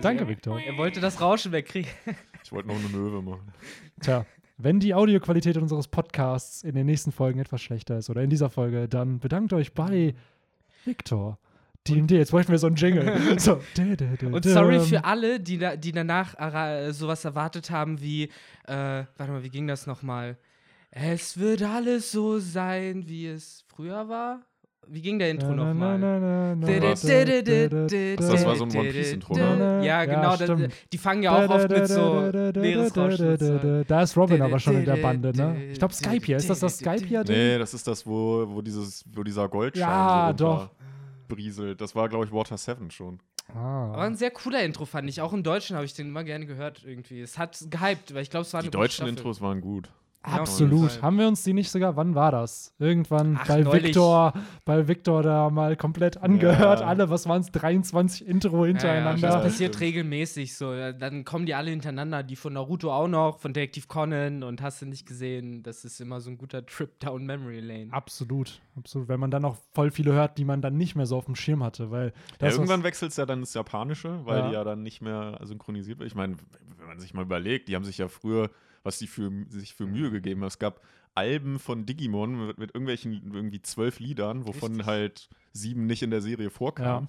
Danke, Victor. Er wollte das Rauschen wegkriegen. Ich wollte noch eine Möwe machen. Tja, wenn die Audioqualität unseres Podcasts in den nächsten Folgen etwas schlechter ist oder in dieser Folge, dann bedankt euch bei Victor. D&D, jetzt bräuchten wir so einen Jingle. so. Und sorry für alle, die, da, die danach äh, sowas erwartet haben wie, äh, warte mal, wie ging das nochmal? Es wird alles so sein, wie es früher war. Wie ging der Intro nochmal? Das war so ein One Piece Intro, ne? Ja, Ja, genau. stimmt. die fangen ja auch oft mit so so. Da ist Robin aber schon in der Bande, ne? Ich glaube Skype hier. Ist das das Skype hier? Nee, das ist das, wo, wo, dieses, wo dieser Goldschein Ja, so doch. brieselt. Das war, glaube ich, Water 7 schon. Aber Ah. ein sehr cooler Intro fand ich. Auch im Deutschen habe ich den immer gerne gehört irgendwie. Es hat gehypt, weil ich glaube, es war Die eine gute deutschen. Intros waren gut. Ja, Absolut. Haben wir uns die nicht sogar, wann war das? Irgendwann Ach, bei neulich. Victor, bei Victor da mal komplett angehört. Ja. Alle, was waren es, 23 Intro Ja, ja, hintereinander. das Ja, passiert regelmäßig so. Ja, Dann kommen die alle hintereinander, die von Naruto auch noch, von Detective Conan und hast du nicht gesehen. Das ist immer so ein guter Trip down Memory Lane. Absolut, absolut. Wenn man dann noch voll viele hört, die man dann nicht mehr so auf dem Schirm hatte, weil Ja, irgendwann wechselt es ja dann ins Japanische, weil Ja. die ja dann nicht mehr synchronisiert wird. Ich meine, wenn man sich mal überlegt, die haben sich ja früher, was die für, sich für Mühe gegeben haben. Es gab Alben von Digimon mit, mit irgendwelchen irgendwie zwölf Liedern, wovon Richtig. halt sieben nicht in der Serie vorkamen.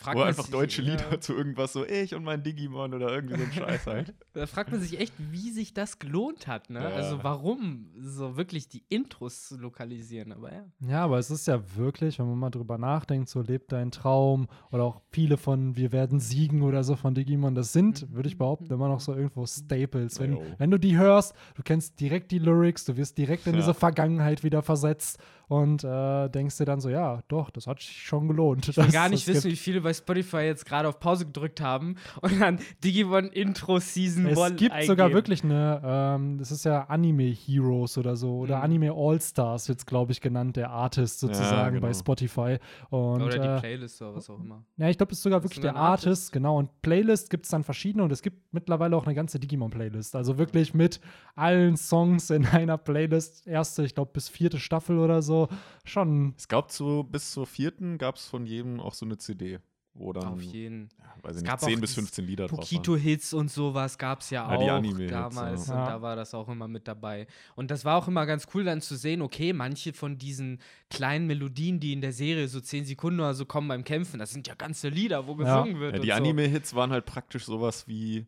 Fragt Wo man einfach sich- deutsche ja. Lieder zu irgendwas so, ich und mein Digimon oder irgendwie so ein Scheiß halt. Da fragt man sich echt, wie sich das gelohnt hat, ne? Ja. Also warum so wirklich die Intros zu lokalisieren, aber ja. ja, aber es ist ja wirklich, wenn man mal drüber nachdenkt, so lebt dein Traum oder auch viele von Wir werden siegen oder so von Digimon, das sind, würde ich behaupten, immer noch so irgendwo Staples. Wenn, wenn du die hörst, du kennst direkt die Lyrics, du wirst direkt in Ja. diese Vergangenheit wieder versetzt und äh, denkst dir dann so, ja, doch, das hat sich schon gelohnt. Ich will gar nicht wissen, wie viele bei Spotify jetzt gerade auf Pause gedrückt haben und dann Digimon Intro Season Es 1 gibt sogar eingeben. wirklich eine, ähm, das ist ja Anime Heroes oder so, oder Mhm. Anime All-Stars jetzt, glaube ich, genannt, der Artist sozusagen genau. bei Spotify. Und, Oder die äh, Playlist oder was auch immer. ja, ich glaube, es ist sogar wirklich sogar der Artist, Artist. genau. Und Playlist gibt es dann verschiedene und es gibt mittlerweile auch eine ganze Digimon-Playlist. Also wirklich mit allen Songs in einer Playlist. Erste, ich glaube, bis vierte Staffel oder so. Schon. Es gab so, bis zur vierten gab es von jedem auch so eine CD, wo dann, Auf jeden. ja, weiß Es ich nicht, gab 10 auch bis dieses 15 Lieder drauf waren. Pokito-Hits und sowas gab es ja Ja, auch die Anime-Hits, damals ja. und Ja. da war das auch immer mit dabei. Und das war auch immer ganz cool dann zu sehen, okay, manche von diesen kleinen Melodien, die in der Serie so 10 Sekunden oder so kommen beim Kämpfen, das sind ja ganze Lieder, wo Ja. gesungen wird. Ja, die so. Anime-Hits waren halt praktisch sowas wie,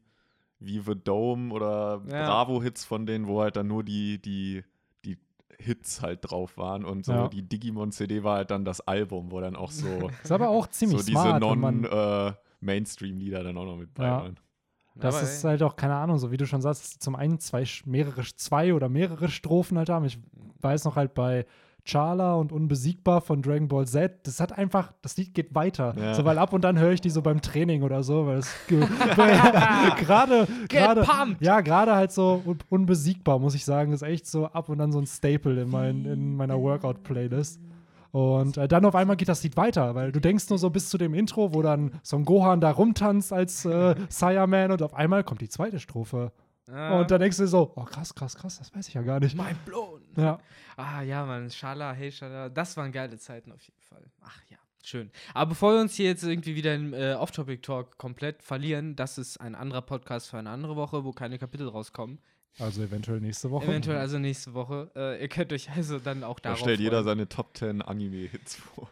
wie The Dome oder Ja. Bravo-Hits von denen, wo halt dann nur die, die Hits halt drauf waren und so Ja. die Digimon-CD war halt dann das Album, wo dann auch so, Ist aber auch ziemlich so diese smart, wenn man. Non-Mainstream-Lieder dann auch noch mit bei Ja. waren. Das Aber, ist ey, halt auch, keine Ahnung, so wie du schon sagst, zum einen zwei, mehrere, zwei oder mehrere Strophen halt haben. Ich weiß noch halt bei Charla und Unbesiegbar von Dragon Ball Z, das hat einfach, das Lied geht weiter. Ja. So, weil ab und an höre ich die so beim Training oder so, weil es gerade, gerade, ja, gerade halt so un unbesiegbar, muss ich sagen, ist echt so ab und an so ein Staple in, mein, in meiner Workout-Playlist. Und äh, dann auf einmal geht das Lied weiter, weil du denkst nur so bis zu dem Intro, wo dann Son Gohan da rumtanzt als äh, Saiyaman und auf einmal kommt die zweite Strophe. Ah, Und dann denkst du so, oh krass, krass, krass, das weiß ich ja gar nicht. mein blown. Ja. Ah ja, Mann, Schala, hey Schala, das waren geile Zeiten auf jeden Fall. Ach ja, schön. Aber bevor wir uns hier jetzt irgendwie wieder im äh, Off-Topic-Talk komplett verlieren, das ist ein anderer Podcast für eine andere Woche, wo keine Kapitel rauskommen. Also eventuell nächste Woche. Eventuell also nächste Woche. Äh, ihr könnt euch also dann auch Da darauf stellt jeder freuen. seine Top 10 Anime-Hits vor.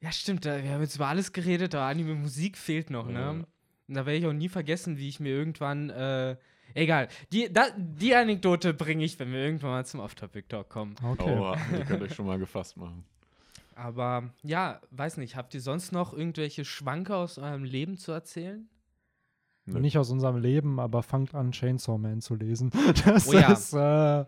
Ja, stimmt, da, wir haben jetzt über alles geredet, aber Anime-Musik fehlt noch, Ja. ne? Und da werde ich auch nie vergessen, wie ich mir irgendwann, äh, egal, die, da, die Anekdote bringe ich, wenn wir irgendwann mal zum Off-Topic-Talk kommen. Okay. Aua, die könnt euch schon mal gefasst machen. Aber ja, weiß nicht, habt ihr sonst noch irgendwelche Schwanke aus eurem Leben zu erzählen? Nö. Nicht aus unserem Leben, aber fangt an, Chainsaw Man zu lesen. Das Oh ja. ist, äh,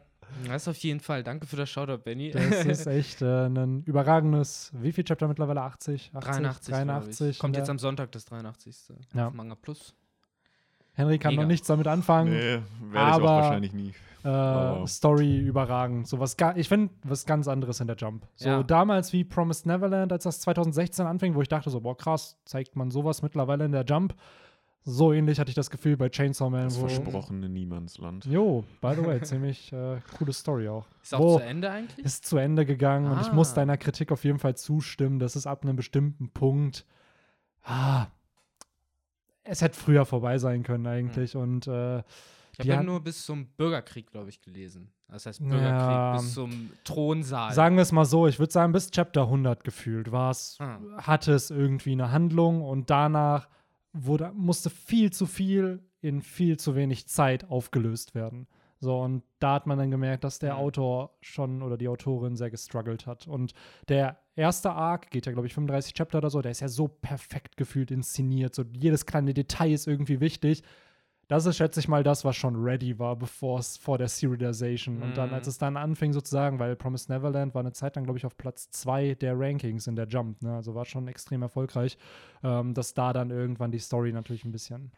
Das auf jeden Fall. Danke für das Shoutout, Benny. das ist echt äh, ein überragendes, wie viel Chapter mittlerweile? 80? 80 83. glaub ich. 83. Kommt jetzt am Sonntag das 83. Ja. Auf Manga Plus. Henry kann Mega. noch nichts damit anfangen. Nee, werde ich auch Aber- wahrscheinlich nie. Äh, Aber- Story überragend. So was ich finde was ganz anderes in der Jump. So Ja. damals wie Promised Neverland, als das 2016 anfing, wo ich dachte so, boah krass, zeigt man sowas mittlerweile in der Jump. So ähnlich hatte ich das Gefühl bei Chainsaw Man. Das Wo, versprochene Niemandsland. jo, by the way, ziemlich äh, coole Story auch. Ist auch Wo zu Ende eigentlich? ist zu Ende gegangen und ich Ah. muss deiner Kritik auf jeden Fall zustimmen. Das ist ab einem bestimmten Punkt. Ah, es hätte früher vorbei sein können eigentlich. Hm. Und äh, Ich habe ja hat- nur bis zum Bürgerkrieg, glaube ich, gelesen. Das heißt Ja. Bürgerkrieg bis zum Thronsaal. sagen wir es mal so, ich würde sagen, bis Chapter 100 gefühlt war es, Ah. hatte es irgendwie eine Handlung und danach wurde, musste viel zu viel in viel zu wenig Zeit aufgelöst werden. So, und da hat man dann gemerkt, dass der Mhm. Autor schon oder die Autorin sehr gestruggelt hat. Und der erste Arc geht ja, glaube ich, 35 Chapter oder so, der ist ja so perfekt gefühlt inszeniert. So jedes kleine Detail ist irgendwie wichtig. Das ist, schätze ich mal, das, was schon ready war, bevor es vor der Serialization. Und dann, Mhm. als es dann anfing, sozusagen, weil Promised Neverland war eine Zeit lang, glaube ich, auf Platz zwei der Rankings in der Jump, ne? Also war schon extrem erfolgreich, ähm, dass da dann irgendwann die Story natürlich ein bisschen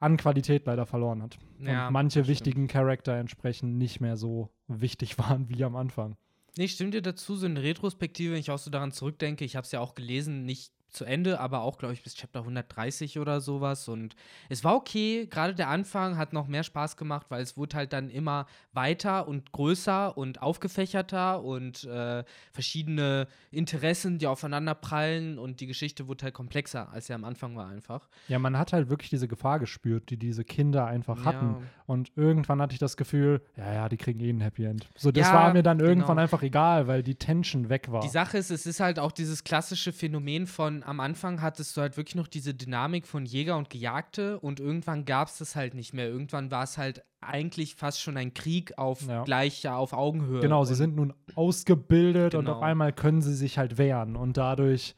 an Qualität leider verloren hat. Ja, und manche stimmt. wichtigen Charakter entsprechend nicht mehr so wichtig waren wie am Anfang. Nee, stimmt dir dazu, so eine Retrospektive, wenn ich auch so daran zurückdenke, ich habe es ja auch gelesen, nicht zu Ende, aber auch, glaube ich, bis Chapter 130 oder sowas. Und es war okay, gerade der Anfang hat noch mehr Spaß gemacht, weil es wurde halt dann immer weiter und größer und aufgefächerter und äh, verschiedene Interessen, die aufeinander prallen und die Geschichte wurde halt komplexer, als sie am Anfang war einfach. Ja, man hat halt wirklich diese Gefahr gespürt, die diese Kinder einfach hatten. Ja. Und irgendwann hatte ich das Gefühl, ja, ja, die kriegen eh ein Happy End. So, das Ja, war mir dann irgendwann genau. einfach egal, weil die Tension weg war. Die Sache ist, es ist halt auch dieses klassische Phänomen von am Anfang hattest du halt wirklich noch diese Dynamik von Jäger und Gejagte und irgendwann gab es das halt nicht mehr. Irgendwann war es halt eigentlich fast schon ein Krieg auf Ja. gleicher, auf Augenhöhe. Genau, sie Und sind nun ausgebildet und Genau. auf einmal können sie sich halt wehren. Und dadurch,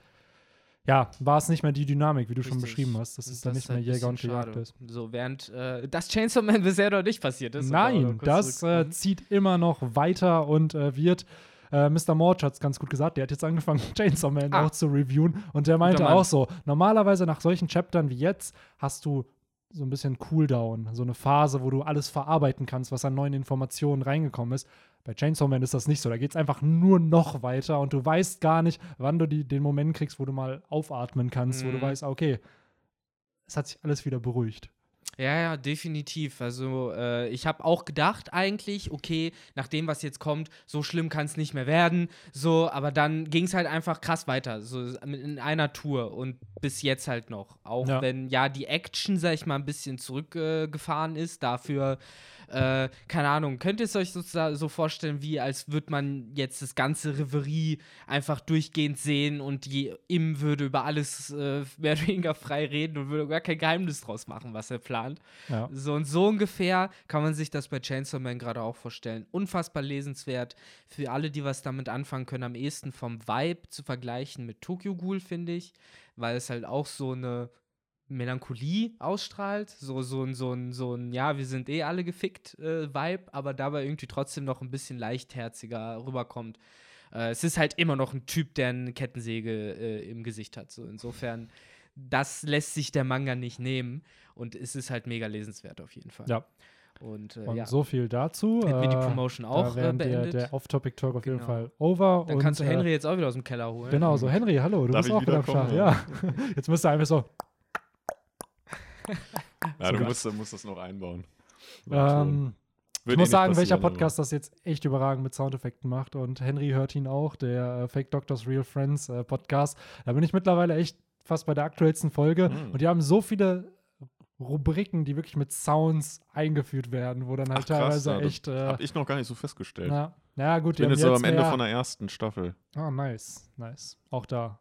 ja, war es nicht mehr die Dynamik, wie du schon Richtig. beschrieben hast, dass Und es dann das nicht ist mehr halt Jäger und Gejagt ist. So, während äh, das Chainsaw Man bisher noch nicht passiert ist. Nein, das äh, zurückzukommen. zieht immer noch weiter und äh, wird. Äh, Mr. Morch hat es ganz gut gesagt, der hat jetzt angefangen, Chainsaw Man Ah. auch zu reviewen. Und der meinte auch so: Normalerweise nach solchen Chaptern wie jetzt hast du so ein bisschen Cooldown, so eine Phase, wo du alles verarbeiten kannst, was an neuen Informationen reingekommen ist. Bei Chainsaw Man ist das nicht so. Da geht es einfach nur noch weiter und du weißt gar nicht, wann du die, den Moment kriegst, wo du mal aufatmen kannst, wo du Mhm. weißt, okay, es hat sich alles wieder beruhigt. Ja, ja, definitiv. Also äh, ich habe auch gedacht eigentlich, okay, nach dem, was jetzt kommt, so schlimm kann es nicht mehr werden. So, aber dann ging es halt einfach krass weiter, so in einer Tour und bis jetzt halt noch. Auch Ja. wenn ja die Action, sag ich mal, ein bisschen zurückgefahren äh, ist, dafür äh, keine Ahnung, könnt ihr es euch so, so vorstellen, wie als würde man jetzt das ganze Reverie einfach durchgehend sehen und die Im würde über alles äh, mehr oder weniger frei reden und würde gar kein Geheimnis draus machen, was er plant. Ja. So und so ungefähr kann man sich das bei Chainsaw Man gerade auch vorstellen. Unfassbar lesenswert. Für alle, die was damit anfangen können, am ehesten vom Vibe zu vergleichen mit Tokyo Ghoul, finde ich, weil es halt auch so eine Melancholie ausstrahlt, so, so, ein- so, ein, so ein, ja, wir sind eh alle gefickt äh, Vibe, aber dabei irgendwie trotzdem noch ein bisschen leichtherziger rüberkommt. Äh, es ist halt immer noch ein Typ, der eine Kettensäge äh, im Gesicht hat. So insofern, das lässt sich der Manga nicht nehmen und es ist halt mega lesenswert auf jeden Fall. Ja. Und, äh, Und ja. so viel dazu. Hätten wir die Äh, Promotion da auch äh, wären der, beendet. der Off-Topic-Talk auf jeden Genau. Fall over. Dann und, kannst du äh, Henry jetzt auch wieder aus dem Keller holen. Genau, so Henry, hallo, du Darf bist ich auch wieder am Start. Ja. Jetzt müsst ihr einfach so. Ja, du musst, musst das noch einbauen. Ähm, ich eh muss sagen, welcher passieren, aber- Podcast das jetzt echt überragend mit Soundeffekten macht. Und Henry hört ihn auch, der äh, Fake Doctors Real Friends äh, Podcast. Da bin ich mittlerweile echt fast bei der aktuellsten Folge. Mhm. Und die haben so viele Rubriken, die wirklich mit Sounds eingeführt werden, wo dann halt Ach, krass, teilweise ja, echt. Äh, Hab ich noch gar nicht so festgestellt. na, na gut, ich bin jetzt jetzt am Ende mehr, von der ersten Staffel. Ah, nice, nice. Auch da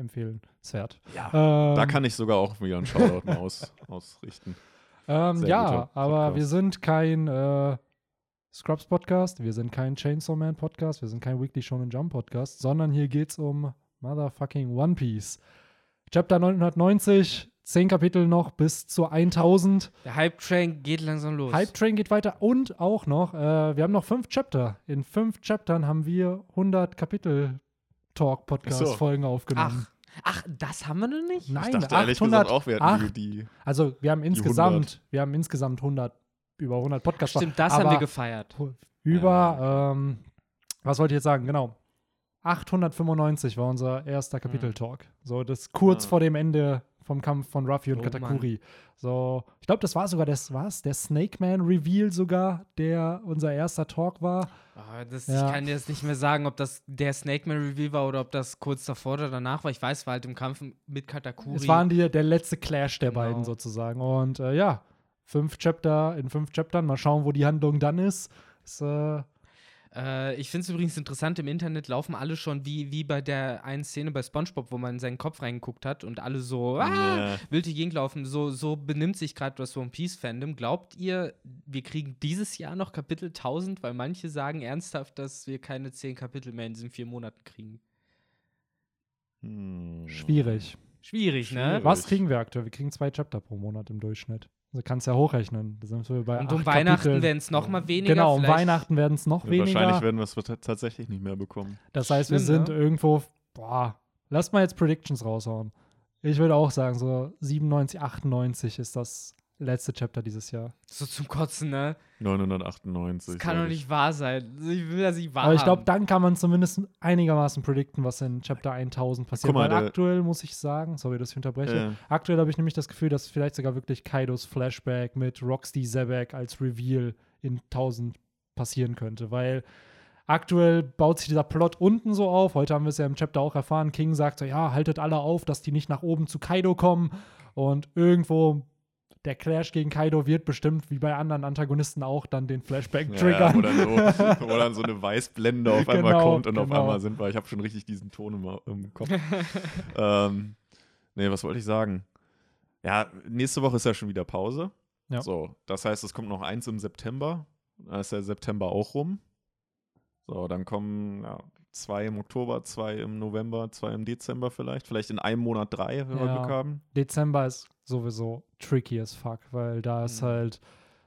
empfehlenswert. Ja. Ähm, Da kann ich sogar auch wieder einen Shoutout mal aus, ausrichten. Ähm, ja, aber wir sind kein äh, Scrubs Podcast, wir sind kein Chainsaw Man Podcast, wir sind kein Weekly Shonen Jump Podcast, sondern hier geht's um motherfucking One Piece. Chapter 990, 10 Kapitel noch bis zu 1000. Der Hype-Train geht langsam los. Hype Train geht weiter und auch noch, äh, wir haben noch fünf Chapter. In fünf Chaptern haben wir 100 Kapitel Talk Podcast Ach so. Folgen aufgenommen. Ach, ach, das haben wir noch nicht? Nein, ich dachte ehrlich 800, gesagt auch, wir ach, hätten die, die Also wir haben 100. insgesamt, wir haben insgesamt 100 über 100 Podcasts. Stimmt, das haben wir gefeiert. Über, ähm, was wollte ich jetzt sagen? Genau. 895 war unser erster Kapitel-Talk. So, das kurz Ah. vor dem Ende vom Kampf von Ruffy und Oh, Katakuri. So, ich glaube, das war sogar das, was? Der Snake Man Reveal sogar, der unser erster Talk war. Ah, das, Ja. Ich kann dir jetzt nicht mehr sagen, ob das der Snake Man Reveal war oder ob das kurz davor oder danach war. Ich weiß, war halt im Kampf mit Katakuri. Es waren die, der letzte Clash der Genau. beiden sozusagen. Und äh, ja, fünf Chapter in fünf Chaptern. Mal schauen, wo die Handlung dann ist. ist äh, Äh, ich finde es übrigens interessant, im Internet laufen alle schon wie, wie bei der einen Szene bei Spongebob, wo man in seinen Kopf reingeguckt hat und alle so ah, Ja. wild die Gegend laufen. So, so benimmt sich gerade das One Piece Fandom. Glaubt ihr, wir kriegen dieses Jahr noch Kapitel 1000? Weil manche sagen ernsthaft, dass wir keine zehn Kapitel mehr in diesen vier Monaten kriegen. Hm. schwierig. Schwierig, ne? Schwierig. Was kriegen wir aktuell? Wir kriegen zwei Chapter pro Monat im Durchschnitt. Also kannst ja hochrechnen. Da sind wir bei Und um acht Weihnachten werden es noch mal weniger. Genau, um vielleicht- Weihnachten werden es noch Ja, weniger. Wahrscheinlich werden wir es tatsächlich nicht mehr bekommen. Das heißt, wir sind ne? irgendwo, boah, lass mal jetzt Predictions raushauen. Ich würde auch sagen, so 97, 98 ist das letzte Chapter dieses Jahr. So zum Kotzen, ne? 998. Das kann doch ich. nicht wahr sein. Ich will das nicht wahr Aber ich glaube, dann kann man zumindest einigermaßen predikten, was in Chapter 1000 passiert. Guck mal, Weil aktuell muss ich sagen, sorry, dass ich unterbreche, Äh, aktuell habe ich nämlich das Gefühl, dass vielleicht sogar wirklich Kaidos Flashback mit Roxy Zebek als Reveal in 1000 passieren könnte, weil aktuell baut sich dieser Plot unten so auf. Heute haben wir es ja im Chapter auch erfahren. King sagt so, ja, haltet alle auf, dass die nicht nach oben zu Kaido kommen und irgendwo der Clash gegen Kaido wird bestimmt, wie bei anderen Antagonisten auch, dann den Flashback ja, triggern. wo, dann so, wo dann so eine Weißblende auf einmal Genau, kommt und auf genau. einmal sind wir. Ich habe schon richtig diesen Ton im, im Kopf. ähm, nee, was wollte ich sagen? Ja, nächste Woche ist ja schon wieder Pause. Ja. So, das heißt, es kommt noch eins im September. Da ist der September auch rum. So, dann kommen ja, zwei im Oktober, zwei im November, zwei im Dezember vielleicht. Vielleicht in einem Monat drei, wenn wir Ja. Glück haben. Dezember ist sowieso tricky as fuck, weil da ist Mhm. halt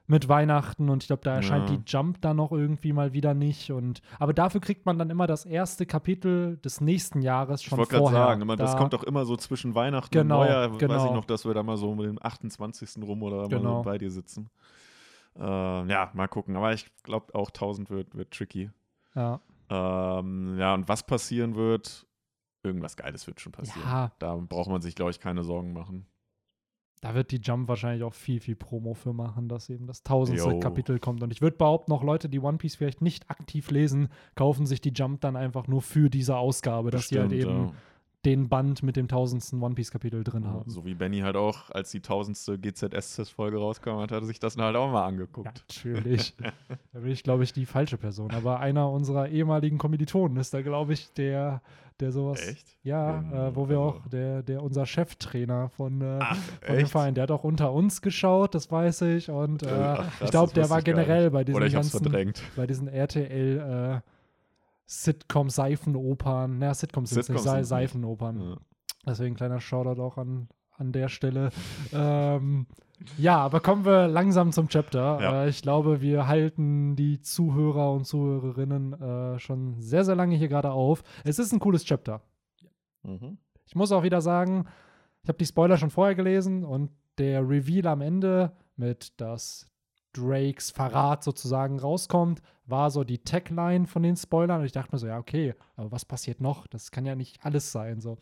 mit Weihnachten und ich glaube, da erscheint Ja. die Jump dann noch irgendwie mal wieder nicht. Und aber dafür kriegt man dann immer das erste Kapitel des nächsten Jahres Ich schon wollte gerade sagen, das Da- kommt doch immer so zwischen Weihnachten Genau, und Neujahr. Weiß genau. ich noch, dass wir da mal so mit dem 28. rum oder Genau. so bei dir sitzen. Äh, ja, mal gucken. Aber ich glaube auch 1000 wird, wird tricky. ja. Ähm, ja, und was passieren wird, irgendwas Geiles wird schon passieren. ja, Da braucht man sich, glaube ich, keine Sorgen machen. Da wird die Jump wahrscheinlich auch viel, viel Promo für machen, dass eben das tausendste Jo. Kapitel kommt. Und ich würde behaupten, noch Leute, die One Piece vielleicht nicht aktiv lesen, kaufen sich die Jump dann einfach nur für diese Ausgabe, dass die halt Bestimmt, eben ja. Den Band mit dem tausendsten One Piece Kapitel drin Ja, haben. So wie Benny halt auch, als die tausendste GZSZ-Folge rauskam, hat er sich das dann halt auch mal Ja, angeguckt. natürlich. da bin ich, glaube ich, die falsche Person. Aber einer unserer ehemaligen Kommilitonen ist da, glaube ich, der, der sowas. Echt? Ja, Ähm, äh, wo wir auch, also- der, der unser Cheftrainer von, äh, Ach, von dem Verein, der hat auch unter uns geschaut, das weiß ich. Und äh, Ach, krass, ich glaube, der war generell bei diesen ganzen, verdrängt. bei diesen RTL äh, Sitcom-Seifenopern. Naja, Sitcoms sind Sitcoms nicht. Seifenopern. Ja. Deswegen kleiner Shoutout auch an, an der Stelle. ähm, ja, aber kommen wir langsam zum Chapter. Ja. Äh, ich glaube, wir halten die Zuhörer und Zuhörerinnen äh, schon sehr, sehr lange hier gerade auf. Es ist ein cooles Chapter. Mhm. Ich muss auch wieder sagen, ich habe die Spoiler schon vorher gelesen und der Reveal am Ende mit, dass Drakes Verrat sozusagen rauskommt, war so die Tagline von den Spoilern und ich dachte mir so, ja, okay, aber was passiert noch? Das kann ja nicht alles sein, so.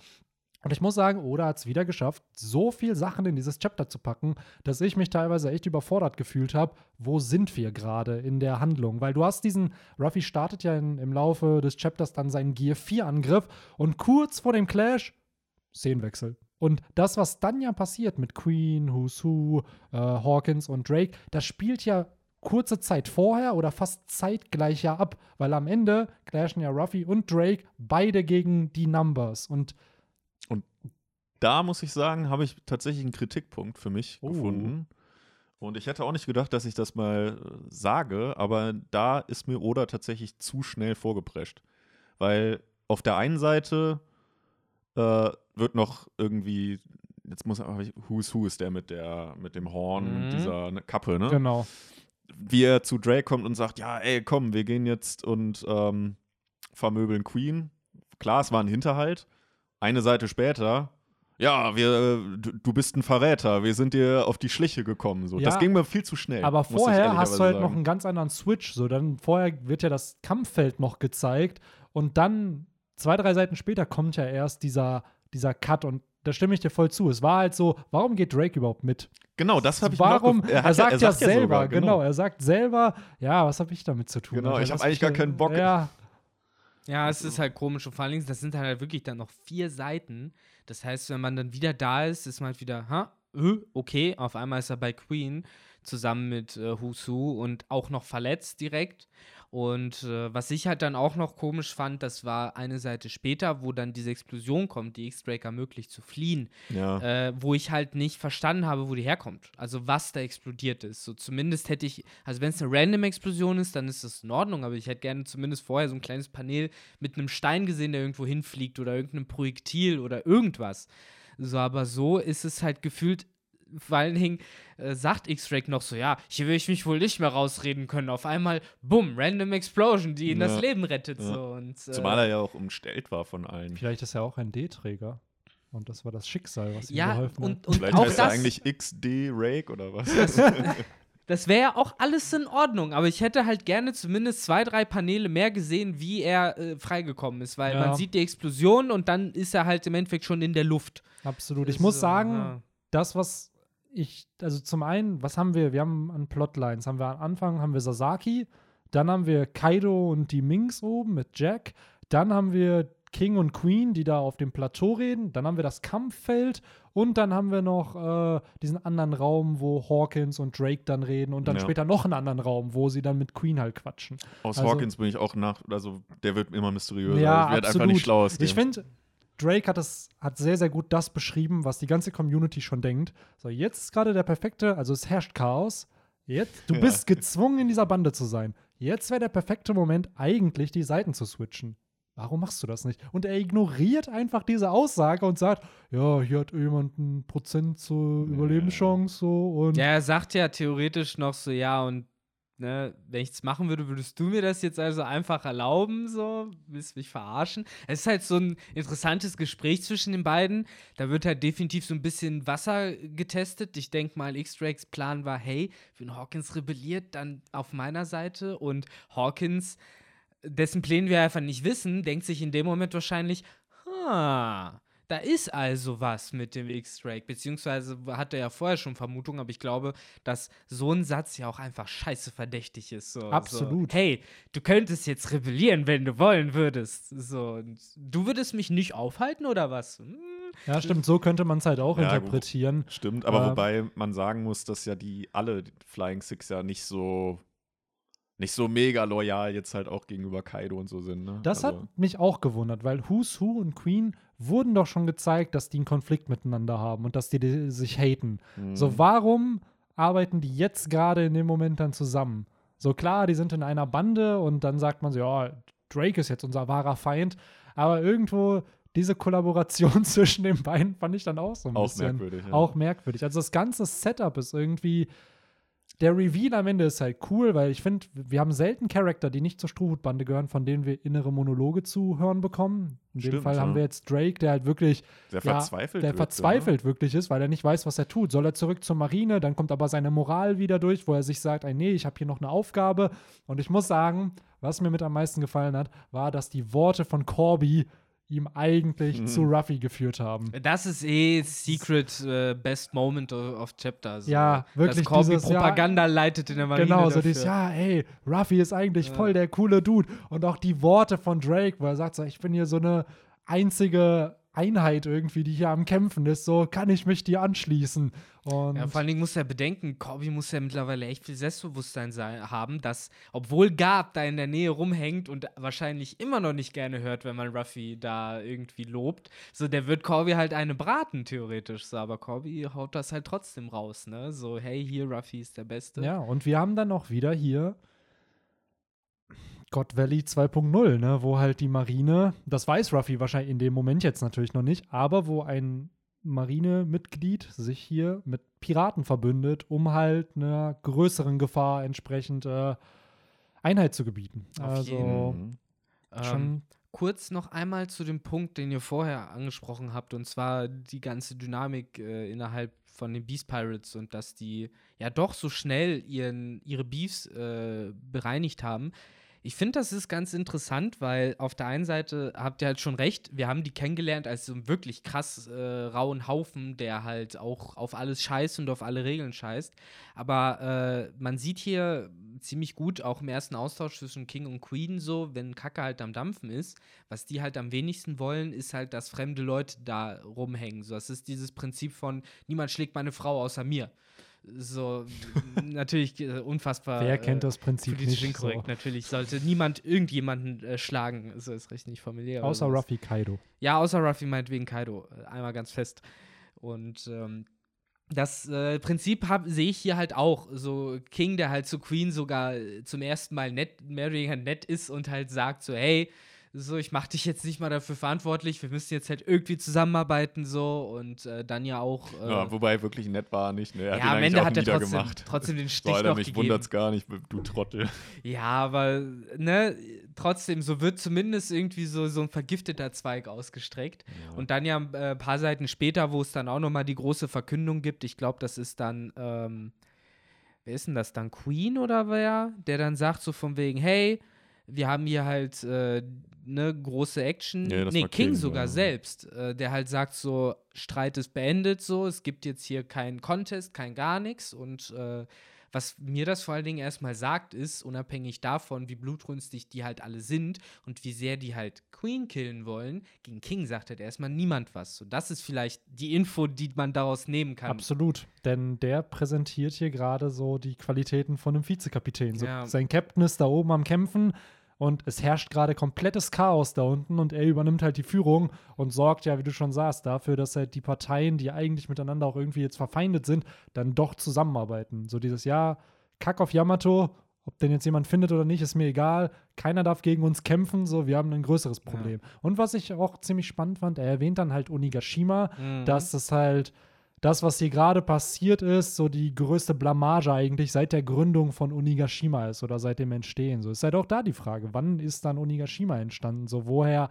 Und ich muss sagen, Oda hat es wieder geschafft, so viel Sachen in dieses Chapter zu packen, dass ich mich teilweise echt überfordert gefühlt habe. Wo sind wir gerade in der Handlung? Weil du hast diesen, Ruffy startet ja in, im Laufe des Chapters dann seinen Gear 4 Angriff und kurz vor dem Clash Szenenwechsel. Und das, was dann ja passiert mit Queen, Who's Who, äh, Hawkins und Drake, das spielt ja kurze Zeit vorher oder fast zeitgleich ja ab, weil am Ende clashen ja Ruffy und Drake beide gegen die Numbers. Und Da muss ich sagen, habe ich tatsächlich einen Kritikpunkt für mich Oh. gefunden. Und ich hätte auch nicht gedacht, dass ich das mal äh, sage, aber da ist mir Oda tatsächlich zu schnell vorgeprescht. Weil auf der einen Seite äh, wird noch irgendwie, jetzt muss ich, Who's Who ist der mit der, mit dem Horn, Mhm. mit dieser Kappe, ne? genau. Wie er zu Drake kommt und sagt, ja, ey, komm, wir gehen jetzt und ähm, vermöbeln Queen. Klar, es war ein Hinterhalt. Eine Seite später, ja, wir, du, du bist ein Verräter, wir sind dir auf die Schliche gekommen. So. Ja, das ging mir viel zu schnell. Aber vorher hast du halt noch sagen. einen ganz anderen Switch. So, dann vorher wird ja das Kampffeld noch gezeigt und dann zwei, drei Seiten später kommt ja erst dieser, dieser Cut und da stimme ich dir voll zu. Es war halt so, warum geht Drake überhaupt mit? Genau, das habe ich Warum? auch gef- Er, hat sagt ja, selber, sogar, genau. Er sagt selber, ja, was habe ich damit zu tun? Genau, Alter? ich hab Lass eigentlich gar keinen Bock. Ja, Ja, es ist halt komisch und vor allen Dingen, das sind halt wirklich dann noch vier Seiten. Das heißt, wenn man dann wieder da ist, ist man halt wieder, ha, okay, auf einmal ist er bei Queen zusammen mit äh, Husu und auch noch verletzt direkt. Und äh, was ich halt dann auch noch komisch fand, das war eine Seite später, wo dann diese Explosion kommt, die X-Drake ermöglicht zu fliehen Ja. äh, wo ich halt nicht verstanden habe, wo die herkommt. Also was da explodiert ist. So zumindest hätte ich, also wenn es eine random Explosion ist, dann ist das in Ordnung, aber ich hätte gerne zumindest vorher so ein kleines Panel mit einem Stein gesehen, der irgendwo hinfliegt oder irgendeinem Projektil oder irgendwas. So, aber so ist es halt gefühlt. Vor allen Dingen äh, sagt X-Drake noch so, ja, hier will ich mich wohl nicht mehr rausreden können. Auf einmal, bumm, random Explosion, die ihm Ja. das Leben rettet. Ja. So. Und, äh, Zumal er ja auch umstellt war von allen. vielleicht ist er auch ein D-Träger. Und das war das Schicksal, was ihm ja, geholfen und, hat. und Vielleicht auch heißt das, er eigentlich XD Rake oder was? Das wäre ja auch alles in Ordnung, aber ich hätte halt gerne zumindest zwei, drei Paneele mehr gesehen, wie er äh, freigekommen ist, weil Ja. man sieht die Explosion und dann ist er halt im Endeffekt schon in der Luft. Absolut. Ich Das muss ist, sagen, ja. das, was ich, also zum einen, was haben wir? Wir haben an Plotlines, haben wir am Anfang haben wir Sasaki, dann haben wir Kaido und die Minks oben mit Jack, dann haben wir King und Queen, die da auf dem Plateau reden, dann haben wir das Kampffeld und dann haben wir noch äh, diesen anderen Raum, wo Hawkins und Drake dann reden und dann Ja. später noch einen anderen Raum, wo sie dann mit Queen halt quatschen. Aus Also- Hawkins bin ich auch nach, also der wird immer mysteriöser. Ja, ich werde einfach nicht schlau aus dem. Ich finde, Drake hat es hat sehr, sehr gut das beschrieben, was die ganze Community schon denkt. So, jetzt ist gerade der perfekte, also es herrscht Chaos. Jetzt, du Ja. bist gezwungen, in dieser Bande zu sein. Jetzt wäre der perfekte Moment, eigentlich die Seiten zu switchen. Warum machst du das nicht? Und er ignoriert einfach diese Aussage und sagt, ja, hier hat jemand ein Prozent zur Überlebenschance so und Ja, er sagt ja theoretisch noch so, ja, und ne, wenn ich es machen würde, würdest du mir das jetzt also einfach erlauben, so? Willst du mich verarschen? Es ist halt so ein interessantes Gespräch zwischen den beiden. Da wird halt definitiv so ein bisschen Wasser getestet. Ich denke mal, X-Drakes Plan war, hey, wenn Hawkins rebelliert, dann auf meiner Seite und Hawkins, dessen Pläne wir einfach nicht wissen, denkt sich in dem Moment wahrscheinlich, ha, da ist also was mit dem X-Drake, beziehungsweise hat er ja vorher schon Vermutungen, aber ich glaube, dass so ein Satz ja auch einfach scheiße verdächtig ist. So, Absolut. So, hey, du könntest jetzt rebellieren, wenn du wollen würdest. So, und du würdest mich nicht aufhalten oder was? Hm, ja, stimmt, so könnte man es halt auch Ja, gut. interpretieren. Stimmt, aber Ähm, wobei man sagen muss, dass ja die alle die Flying Six ja nicht so nicht so mega loyal jetzt halt auch gegenüber Kaido und so sind. Ne? Das also, hat mich auch gewundert, weil Who's Who und Queen wurden doch schon gezeigt, dass die einen Konflikt miteinander haben und dass die, die sich haten. mh. So, warum arbeiten die jetzt gerade in dem Moment dann zusammen? So klar, die sind in einer Bande und dann sagt man so, ja, Drake ist jetzt unser wahrer Feind, aber irgendwo diese Kollaboration zwischen den beiden fand ich dann auch so ein Auch bisschen merkwürdig, ja. auch merkwürdig. Also das ganze Setup ist irgendwie der Reveal am Ende ist halt cool, weil ich finde, wir haben selten Charakter, die nicht zur Strohhutbande gehören, von denen wir innere Monologe zu hören bekommen. In dem Stimmt, Fall ja. haben wir jetzt Drake, der halt wirklich der ja, verzweifelt der wird, verzweifelt wirklich ist, weil er nicht weiß, was er tut. Soll er zurück zur Marine? Dann kommt aber seine Moral wieder durch, wo er sich sagt, ey, nee, ich habe hier noch eine Aufgabe. Und ich muss sagen, was mir mit am meisten gefallen hat, war, dass die Worte von Corby ihm eigentlich Mhm. zu Ruffy geführt haben. Das ist eh Secret äh, Best Moment of, of Chapter. So. Ja, wirklich Dass dieses, ja, Propaganda leitet in der Marine. Genau, so dieses, ja, ey, Ruffy ist eigentlich Ja. voll der coole Dude. Und auch die Worte von Drake, wo er sagt, so, ich bin hier so eine einzige Einheit irgendwie, die hier am Kämpfen ist, so kann ich mich dir anschließen. Und Ja, vor allen Dingen muss er bedenken, Corby muss ja mittlerweile echt viel Selbstbewusstsein sein, haben, dass, obwohl Gab da in der Nähe rumhängt und wahrscheinlich immer noch nicht gerne hört, wenn man Ruffy da irgendwie lobt, so der wird Corby halt eine braten, theoretisch. So, aber Corby haut das halt trotzdem raus, ne? So, hey, hier, Ruffy ist der Beste. ja, und wir haben dann auch wieder hier God Valley 2.0, ne, wo halt die Marine, das weiß Ruffy wahrscheinlich in dem Moment jetzt natürlich noch nicht, aber wo ein Marinemitglied sich hier mit Piraten verbündet, um halt einer größeren Gefahr entsprechend äh, Einheit zu gebieten. Auf also jeden. Mhm. Ähm, schon kurz noch einmal zu dem Punkt, den ihr vorher angesprochen habt, und zwar die ganze Dynamik äh, innerhalb von den Beast Pirates und dass die ja doch so schnell ihren, ihre Beefs äh, bereinigt haben. Ich finde, das ist ganz interessant, weil auf der einen Seite habt ihr halt schon recht, wir haben die kennengelernt als so einen wirklich krass äh, rauen Haufen, der halt auch auf alles scheißt und auf alle Regeln scheißt. Aber äh, man sieht hier ziemlich gut, auch im ersten Austausch zwischen King und Queen, so, wenn Kacke halt am Dampfen ist, was die halt am wenigsten wollen, ist halt, dass fremde Leute da rumhängen. So, das ist dieses Prinzip von, niemand schlägt meine Frau außer mir so natürlich äh, unfassbar. Wer kennt das Prinzip politisch nicht? inkorrekt. So. Natürlich sollte niemand irgendjemanden äh, schlagen. So ist nicht familiär. Außer. Ruffy Kaido. Ja, außer Ruffy meinetwegen Kaido. Äh, Einmal ganz fest. Und ähm, das äh, Prinzip sehe ich hier halt auch. So King, der halt zu Queen sogar äh, zum ersten Mal nett, mehr oder weniger nett ist und halt sagt so, hey, so, ich mach dich jetzt nicht mal dafür verantwortlich, wir müssen jetzt halt irgendwie zusammenarbeiten, so und äh, dann ja auch. Äh, Ja, wobei wirklich nett war nicht. Ne? Er ja, am Ende hat er trotzdem, trotzdem den Stich So, Alter, noch mich gegeben. wundert's gar nicht, du Trottel. Ja, aber ne, trotzdem, so wird zumindest irgendwie so, so ein vergifteter Zweig ausgestreckt. Und dann ja äh, ein paar Seiten später, wo es dann auch nochmal die große Verkündung gibt, ich glaube, das ist dann, ähm, wer ist denn das dann? Queen oder wer? Der dann sagt so von wegen, hey, wir haben hier halt äh, ne große Action. Ja, das nee, war King, King, sogar ja. selbst, äh, der halt sagt so, Streit ist beendet so, es gibt jetzt hier keinen Contest, kein gar nichts und äh, was mir das vor allen Dingen erstmal sagt, ist, unabhängig davon, wie blutrünstig die halt alle sind und wie sehr die halt Queen killen wollen, gegen King sagt halt erstmal niemand was. So, das ist vielleicht die Info, die man daraus nehmen kann. Absolut. Denn der präsentiert hier gerade so die Qualitäten von einem Vizekapitän. So, Ja. Sein Captain ist da oben am Kämpfen und es herrscht gerade komplettes Chaos da unten und er übernimmt halt die Führung und sorgt ja, wie du schon sagst, dafür, dass halt die Parteien, die eigentlich miteinander auch irgendwie jetzt verfeindet sind, dann doch zusammenarbeiten. So dieses Jahr, Kack auf Yamato, ob den jetzt jemand findet oder nicht, ist mir egal. Keiner darf gegen uns kämpfen, so, wir haben ein größeres Problem. Und was ich auch ziemlich spannend fand, er erwähnt dann halt Onigashima, Mhm. dass es halt das, was hier gerade passiert ist, so die größte Blamage eigentlich seit der Gründung von Onigashima ist oder seit dem Entstehen. So ist halt auch da die Frage, wann ist dann Onigashima entstanden? So woher,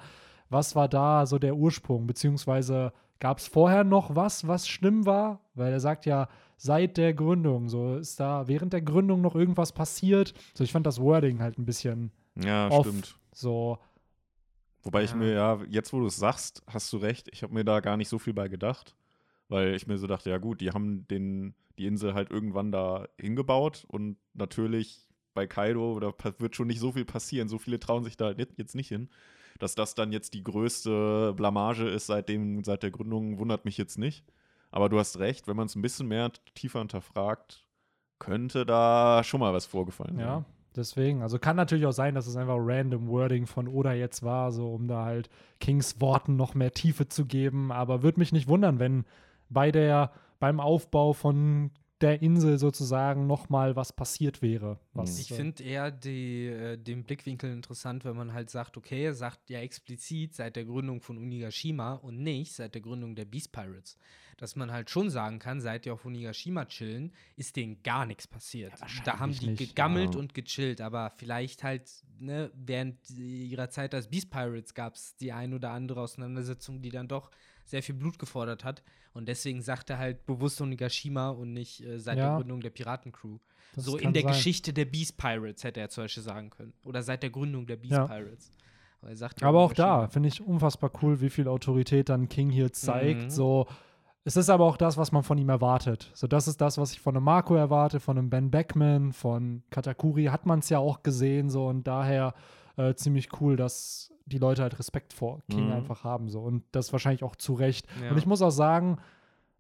was war da so der Ursprung? Beziehungsweise gab es vorher noch was, was schlimm war? Weil er sagt ja, seit der Gründung, so ist da während der Gründung noch irgendwas passiert. So, ich fand das Wording halt ein bisschen Ja, off. stimmt. So, Wobei ich Ja. mir, ja, jetzt wo du es sagst, hast du recht, ich habe mir da gar nicht so viel bei gedacht. Weil ich mir so dachte, ja gut, die haben den, die Insel halt irgendwann da hingebaut und natürlich bei Kaido, da wird schon nicht so viel passieren. So viele trauen sich da halt jetzt- nicht hin. Dass das dann jetzt die größte Blamage ist seitdem, seit der Gründung, wundert mich jetzt nicht. Aber du hast recht, wenn man es ein bisschen mehr tiefer hinterfragt, könnte da schon mal was vorgefallen sein. Ja, deswegen. Also kann natürlich auch sein, dass es einfach random Wording von Oda jetzt war, so um da halt Kings Worten noch mehr Tiefe zu geben. Aber würde mich nicht wundern, wenn bei der, beim Aufbau von der Insel sozusagen noch mal was passiert wäre. Was, Ich äh, finde eher die, äh, den Blickwinkel interessant, wenn man halt sagt, okay, er sagt ja explizit seit der Gründung von Unigashima und nicht seit der Gründung der Beast Pirates. Dass man halt schon sagen kann, seit die auf Unigashima chillen, ist denen gar nichts passiert. da haben die nicht, gegammelt ja. und gechillt, aber vielleicht halt, ne, während ihrer Zeit als Beast Pirates gab es die ein oder andere Auseinandersetzung, die dann doch sehr viel Blut gefordert hat. Und deswegen sagt er halt bewusst Onigashima und nicht äh, seit Ja. der Gründung der Piratencrew. das So in der sein. Geschichte der Beast Pirates hätte er zum Beispiel sagen können. Oder seit der Gründung der Beast Ja. Pirates. Aber, er ja Aber auch da finde ich unfassbar cool, wie viel Autorität dann King hier zeigt. Mhm. So, es ist aber auch das, was man von ihm erwartet. So, das ist das, was ich von einem Marco erwarte, von einem Ben Beckman, von Katakuri hat man es ja auch gesehen, so und daher äh, ziemlich cool, dass die Leute halt Respekt vor King Mhm. einfach haben. So. Und das wahrscheinlich auch zu Recht. Ja. Und ich muss auch sagen,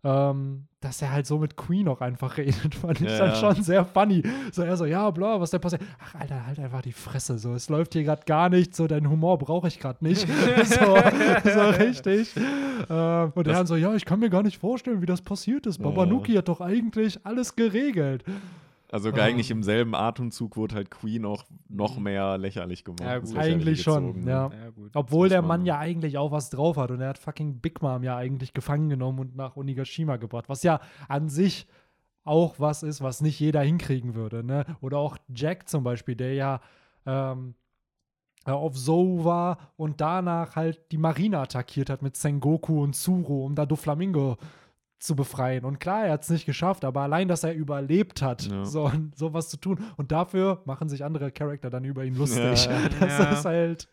ähm, dass er halt so mit Queen auch einfach redet, fand ich Ja, dann ja. schon sehr funny. So, er so, ja, bla, was da passiert? Ach, Alter, halt einfach die Fresse. So, es läuft hier gerade gar nicht. So, deinen Humor brauche ich gerade nicht. so, so richtig. Ähm, und er Das- dann so, ja, ich kann mir gar nicht vorstellen, wie das passiert ist. Ja. Babanuki hat doch eigentlich alles geregelt. Also eigentlich im selben Atemzug wurde halt Queen auch noch mehr lächerlich gemacht. Ja, gut. Eigentlich schon, gezogen, ne? ja. Ja, gut. Obwohl der man- Mann ja eigentlich auch was drauf hat und er hat fucking Big Mom ja eigentlich gefangen genommen und nach Onigashima gebracht, was ja an sich auch was ist, was nicht jeder hinkriegen würde, ne? Oder auch Jack zum Beispiel, der ja ähm, äh, auf Zou war und danach halt die Marine attackiert hat mit Sengoku und Zuru, um da Doflamingo zu befreien. Und klar, er hat es nicht geschafft, aber allein, dass er überlebt hat, Ja. so sowas zu tun. Und dafür machen sich andere Charakter dann über ihn lustig. Ja. Das Ja. ist halt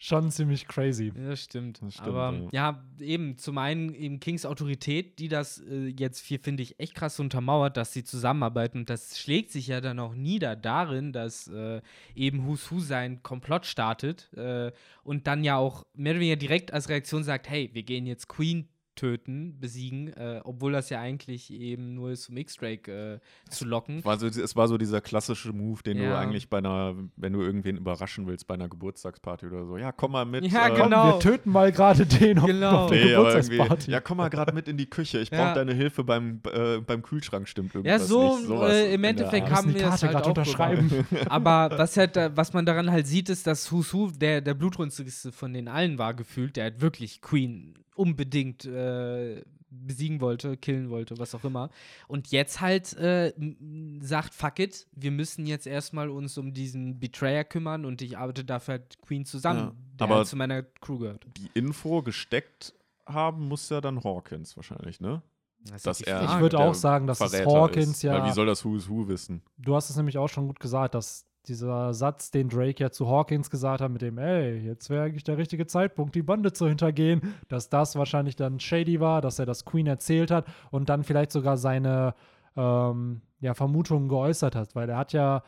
schon ziemlich crazy. Ja, das stimmt. Das stimmt, Aber ja. eben zum einen eben Kings Autorität, die das äh, jetzt hier, finde ich, echt krass untermauert, dass sie zusammenarbeiten. Und das schlägt sich ja dann auch nieder darin, dass äh, eben Who's Who sein Komplott startet äh, und dann ja auch mehr oder weniger direkt als Reaktion sagt, hey, wir gehen jetzt Queen töten, besiegen, äh, obwohl das ja eigentlich eben nur ist, um X-Drake äh, zu locken. War so, es war so dieser klassische Move, den du Ja. eigentlich bei einer, wenn du irgendwen überraschen willst, bei einer Geburtstagsparty oder so. Ja, komm mal mit. Ja, äh, Komm, genau. wir töten mal gerade den auf, Genau. auf der Nee, Geburtstagsparty. ja, komm mal gerade mit in die Küche. Ich brauche Ja. deine Hilfe beim, äh, beim Kühlschrank, stimmt Ja, irgendwas so nicht. Sowas äh, im Endeffekt haben wir das Karte halt unterschreiben. Aber was halt, was man daran halt sieht, ist, dass Who der, der blutrünstigste von den allen war gefühlt, der halt wirklich Queen unbedingt äh, besiegen wollte, killen wollte, was auch immer. Und jetzt halt äh, sagt, fuck it, wir müssen jetzt erstmal uns um diesen Betrayer kümmern und ich arbeite dafür halt Queen zusammen, Ja, der aber- halt zu meiner Crew gehört. Die Info gesteckt haben muss ja dann Hawkins wahrscheinlich, ne? Das Dass er-. Ich würde auch sagen, dass es Verräter Hawkins ist. ja. Weil wie soll das Who's Who wissen? Du hast es nämlich auch schon gut gesagt, dass dieser Satz, den Drake ja zu Hawkins gesagt hat, mit dem, ey, jetzt wäre eigentlich der richtige Zeitpunkt, die Bande zu hintergehen, dass das wahrscheinlich dann shady war, dass er das Queen erzählt hat und dann vielleicht sogar seine ähm, ja, Vermutungen geäußert hat, weil er hat ja,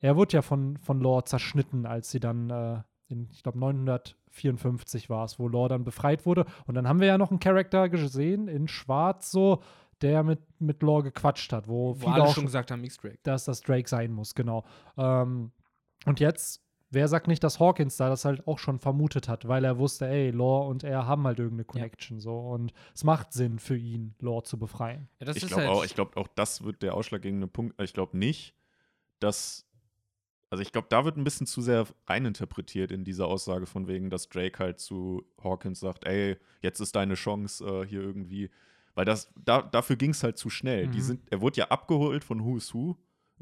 er wurde ja von, von Law zerschnitten, als sie dann äh, in, ich glaube, 954 war es, wo Law dann befreit wurde. Und dann haben wir ja noch einen Charakter gesehen in Schwarz so, der mit, mit Law gequatscht hat, wo, Wo viele alle auch schon gesagt haben, X-Drake. dass das Drake sein muss, genau. Ähm, und jetzt, wer sagt nicht, dass Hawkins da das halt auch schon vermutet hat, weil er wusste, ey, Law und er haben halt irgendeine Connection so und es macht Sinn für ihn, Law zu befreien. Ja, das ich ist glaube halt auch, ich glaube auch, das wird der ausschlaggebende Punkt. Ich glaube nicht, dass also ich glaube, da wird ein bisschen zu sehr reininterpretiert in diese Aussage von wegen, dass Drake halt zu Hawkins sagt, ey, jetzt ist deine Chance äh, hier irgendwie, weil das da, dafür ging es halt zu schnell. Die Mhm. sind, er wurde ja abgeholt von Who's Who,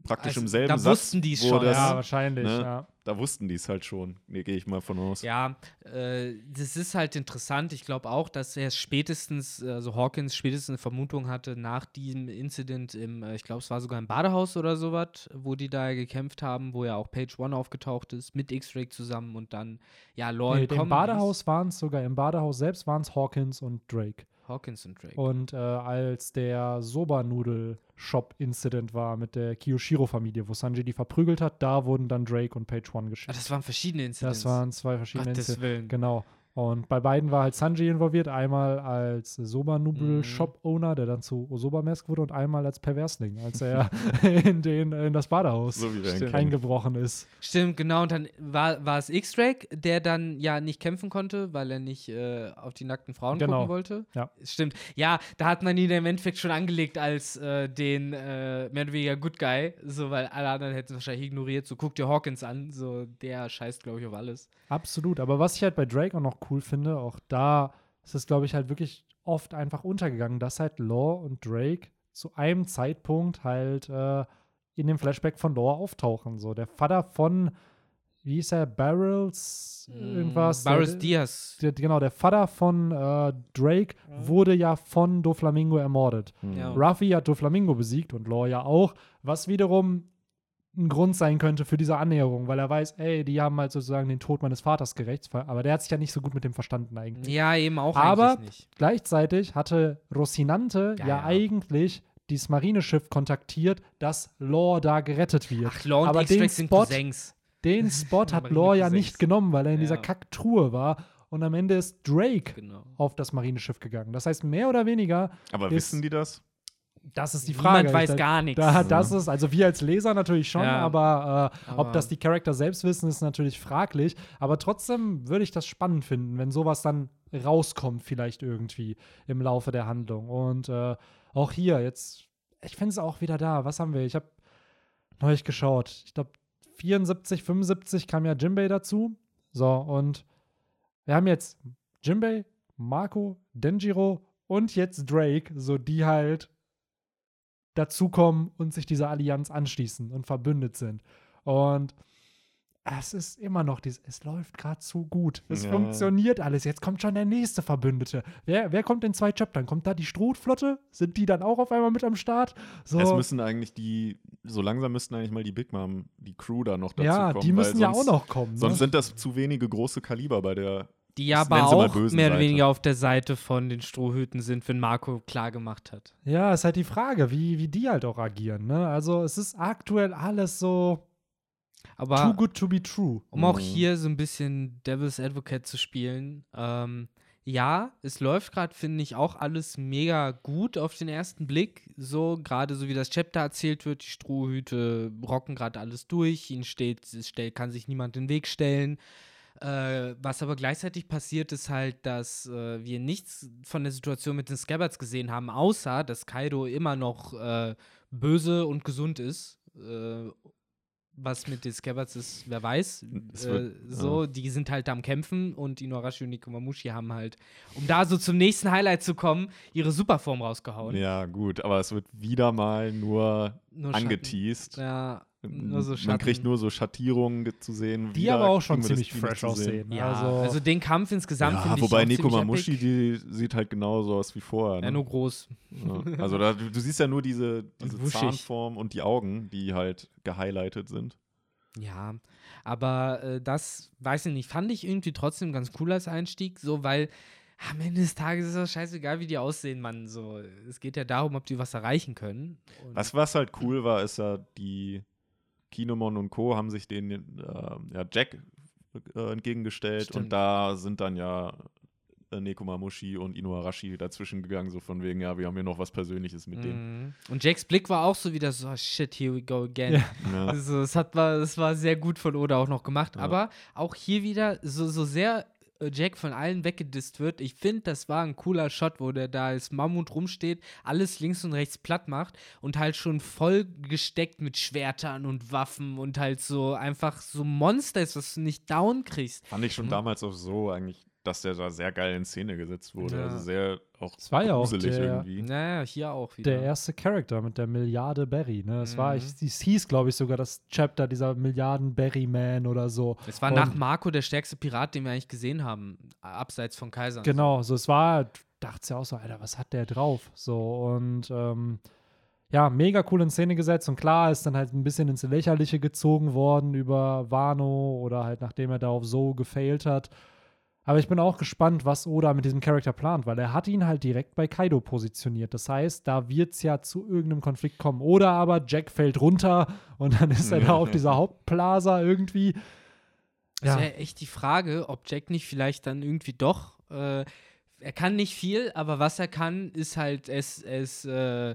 praktisch Also, im selben da Satz. wussten die's wo schon, das, ja, wahrscheinlich, ne? ja. Da wussten die es halt schon. Nee, gehe ich mal von aus. Ja, äh, das ist halt interessant. Ich glaube auch, dass er spätestens, also Hawkins spätestens eine Vermutung hatte nach diesem Incident im, äh, ich glaube, es war sogar im Badehaus oder sowas, wo die da gekämpft haben, wo ja auch Page One aufgetaucht ist, mit X-Ray zusammen und dann, ja, Law Nee, Im Badehaus waren es sogar, im Badehaus selbst waren es Hawkins und Drake. Ist. Hawkins und Drake. Und äh, als der Soba-Nudel-Shop-Incident war mit der Kiyoshiro-Familie, wo Sanji die verprügelt hat, da wurden dann Drake und Page One ah, geschickt. das waren verschiedene Incidents. Das waren zwei verschiedene Gottes Incidents. Willen. Genau. Und bei beiden war halt Sanji involviert, einmal als Soba Mhm. Noodle Shop Owner, der dann zu Osoba Mask wurde, und einmal als Perversling, als er in, den, in das Badehaus So eingebrochen ist. Stimmt, genau. Und dann war, war es X-Drake, der dann ja nicht kämpfen konnte, weil er nicht äh, auf die nackten Frauen Genau. gucken wollte. Ja. Stimmt. Ja, da hat man ihn im Endeffekt schon angelegt als äh, den äh, mehr oder weniger Good Guy, so weil alle anderen hätten es wahrscheinlich ignoriert. So guck dir Hawkins an, so der scheißt, glaube ich, auf alles. Absolut. Aber was ich halt bei Drake auch noch cool finde, auch da ist es, glaube ich, halt wirklich oft einfach untergegangen, dass halt Law und Drake zu einem Zeitpunkt halt äh, in dem Flashback von Law auftauchen. So, der Vater von, wie hieß er, Barrels, irgendwas. Barris der, Diaz. der, genau, der Vater von äh, Drake wurde ja von Doflamingo ermordet. Hm. Ja. Ruffy hat Doflamingo besiegt und Law ja auch, was wiederum ein Grund sein könnte für diese Annäherung, weil er weiß, ey, die haben halt sozusagen den Tod meines Vaters gerecht, aber der hat sich ja nicht so gut mit dem verstanden eigentlich. Ja, eben auch Aber- eigentlich nicht. Gleichzeitig hatte Rocinante ja, Ja, ja. eigentlich dieses Marineschiff kontaktiert, dass Law da gerettet wird. Ach, Law und aber den Spot, den Spot hat Law ja nicht genommen, weil er in dieser Ja. Kacktruhe war und am Ende ist Drake Genau. auf das Marineschiff gegangen. Das heißt, mehr oder weniger, Aber Ist- wissen die das? Das ist die Frage. Niemand weiß da, gar nichts. Da, das ist, also wir als Leser natürlich schon, Ja. aber, äh, ob Aber- das die Charakter selbst wissen, ist natürlich fraglich. Aber trotzdem würde ich das spannend finden, wenn sowas dann rauskommt, vielleicht irgendwie im Laufe der Handlung. Und äh, auch hier, jetzt, ich finde es auch wieder da. Was haben wir? Ich habe neulich geschaut. Ich glaube, 74, 75 kam ja Jimbei dazu. So, und wir haben jetzt Jimbei, Marco, Denjiro und jetzt Drake, so die halt dazukommen und sich dieser Allianz anschließen und verbündet sind. Und es ist immer noch dieses, es läuft gerade zu gut. Es Ja. funktioniert alles. Jetzt kommt schon der nächste Verbündete. Wer, wer kommt in zwei Chaptern? Kommt da die Strohflotte? Sind die dann auch auf einmal mit am Start? So, Es müssen eigentlich die, so langsam müssten eigentlich mal die Big Mom, die Crew da noch dazu ja, kommen. die müssen weil ja auch sonst- noch kommen. Ne? Sonst sind das zu wenige große Kaliber bei der. Die ja aber auch mehr oder weniger auf der Seite von den Strohhüten sind, wenn Marco klar gemacht hat. ja, ist halt die Frage, wie, wie die halt auch agieren. Ne? Also es ist aktuell alles so Aber too good to be true. um auch Mhm. hier so ein bisschen Devil's Advocate zu spielen, ähm, ja, es läuft gerade, finde ich, auch alles mega gut auf den ersten Blick. So, gerade so wie das Chapter erzählt wird, die Strohhüte rocken gerade alles durch, ihnen steht, es stellt, kann sich niemand in den Weg stellen. Äh, was aber gleichzeitig passiert, ist halt, dass äh, wir nichts von der Situation mit den Scabbards gesehen haben, außer dass Kaido immer noch äh, böse und gesund ist. Äh, was mit den Scabbards ist, wer weiß. Äh, wird- so, die sind halt am Kämpfen und Inuarashi und Nikomamushi haben halt, um da so zum nächsten Highlight zu kommen, ihre Superform rausgehauen. Ja, gut, aber es wird wieder mal nur, Nur angeteased. Ja, so Man Schatten. kriegt nur so Schattierungen ge- zu sehen. Die Wieder aber auch schon ziemlich fresh aussehen. Ja, also, also, den Kampf insgesamt Ja, finde ich wobei auch Nico ziemlich Mamushi, die sieht halt genauso aus wie vorher. Ja, Ne? nur groß. Ja. Also da, du, du siehst ja nur diese, diese wuschig. Zahnform und die Augen, die halt gehighlightet sind. Ja, aber äh, das, weiß ich nicht, fand ich irgendwie trotzdem ganz cool als Einstieg, so, weil am Ende des Tages ist das scheißegal, wie die aussehen, Mann. So, es geht ja darum, ob die was erreichen können. Und Was, was halt cool war, ist ja, die Kinemon und Co. haben sich den äh, ja, Jack äh, entgegengestellt Stimmt. und da sind dann ja äh, Nekomamushi und Inuarashi dazwischen gegangen, so von wegen, ja, wir haben hier noch was Persönliches mit denen. Mhm. Und Jacks Blick war auch so wieder so, oh, shit, here we go again. Ja. Ja. Also, es hat war, es war sehr gut von Oda auch noch gemacht. Ja. Aber auch hier wieder, so, so sehr Jack von allen weggedisst wird, ich finde, das war ein cooler Shot, wo der da als Mammut rumsteht, alles links und rechts platt macht und halt schon voll gesteckt mit Schwertern und Waffen und halt so einfach so Monster ist, was du nicht down kriegst. Fand ich schon Mhm. damals auch so eigentlich, dass der da sehr geil in Szene gesetzt wurde. Ja. Also sehr auch Es war ja auch gruselig der- irgendwie. Naja, hier auch wieder. der erste Charakter mit der Milliarde Berry. Ne? Es war, Mhm. ich, es hieß, glaube ich, sogar das Chapter dieser Milliarden Berry Man oder so. es war Und- nach Marco der stärkste Pirat, den wir eigentlich gesehen haben, abseits von Kaisern. Genau, so es war, du dachtest ja auch so, Alter, was hat der drauf? So und ähm, ja, mega cool in Szene gesetzt und klar ist dann halt ein bisschen ins Lächerliche gezogen worden über Wano oder halt nachdem er da auf so gefailt hat. Aber ich bin auch gespannt, was Oda mit diesem Charakter plant, weil er hat ihn halt direkt bei Kaido positioniert. Das heißt, da wird es ja zu irgendeinem Konflikt kommen. Oder aber Jack fällt runter und dann ist er da auf dieser Hauptplaza irgendwie. Das Ja. wäre echt die Frage, ob Jack nicht vielleicht dann irgendwie doch. Äh, er kann nicht viel, aber was er kann, ist halt, er ist, er ist äh,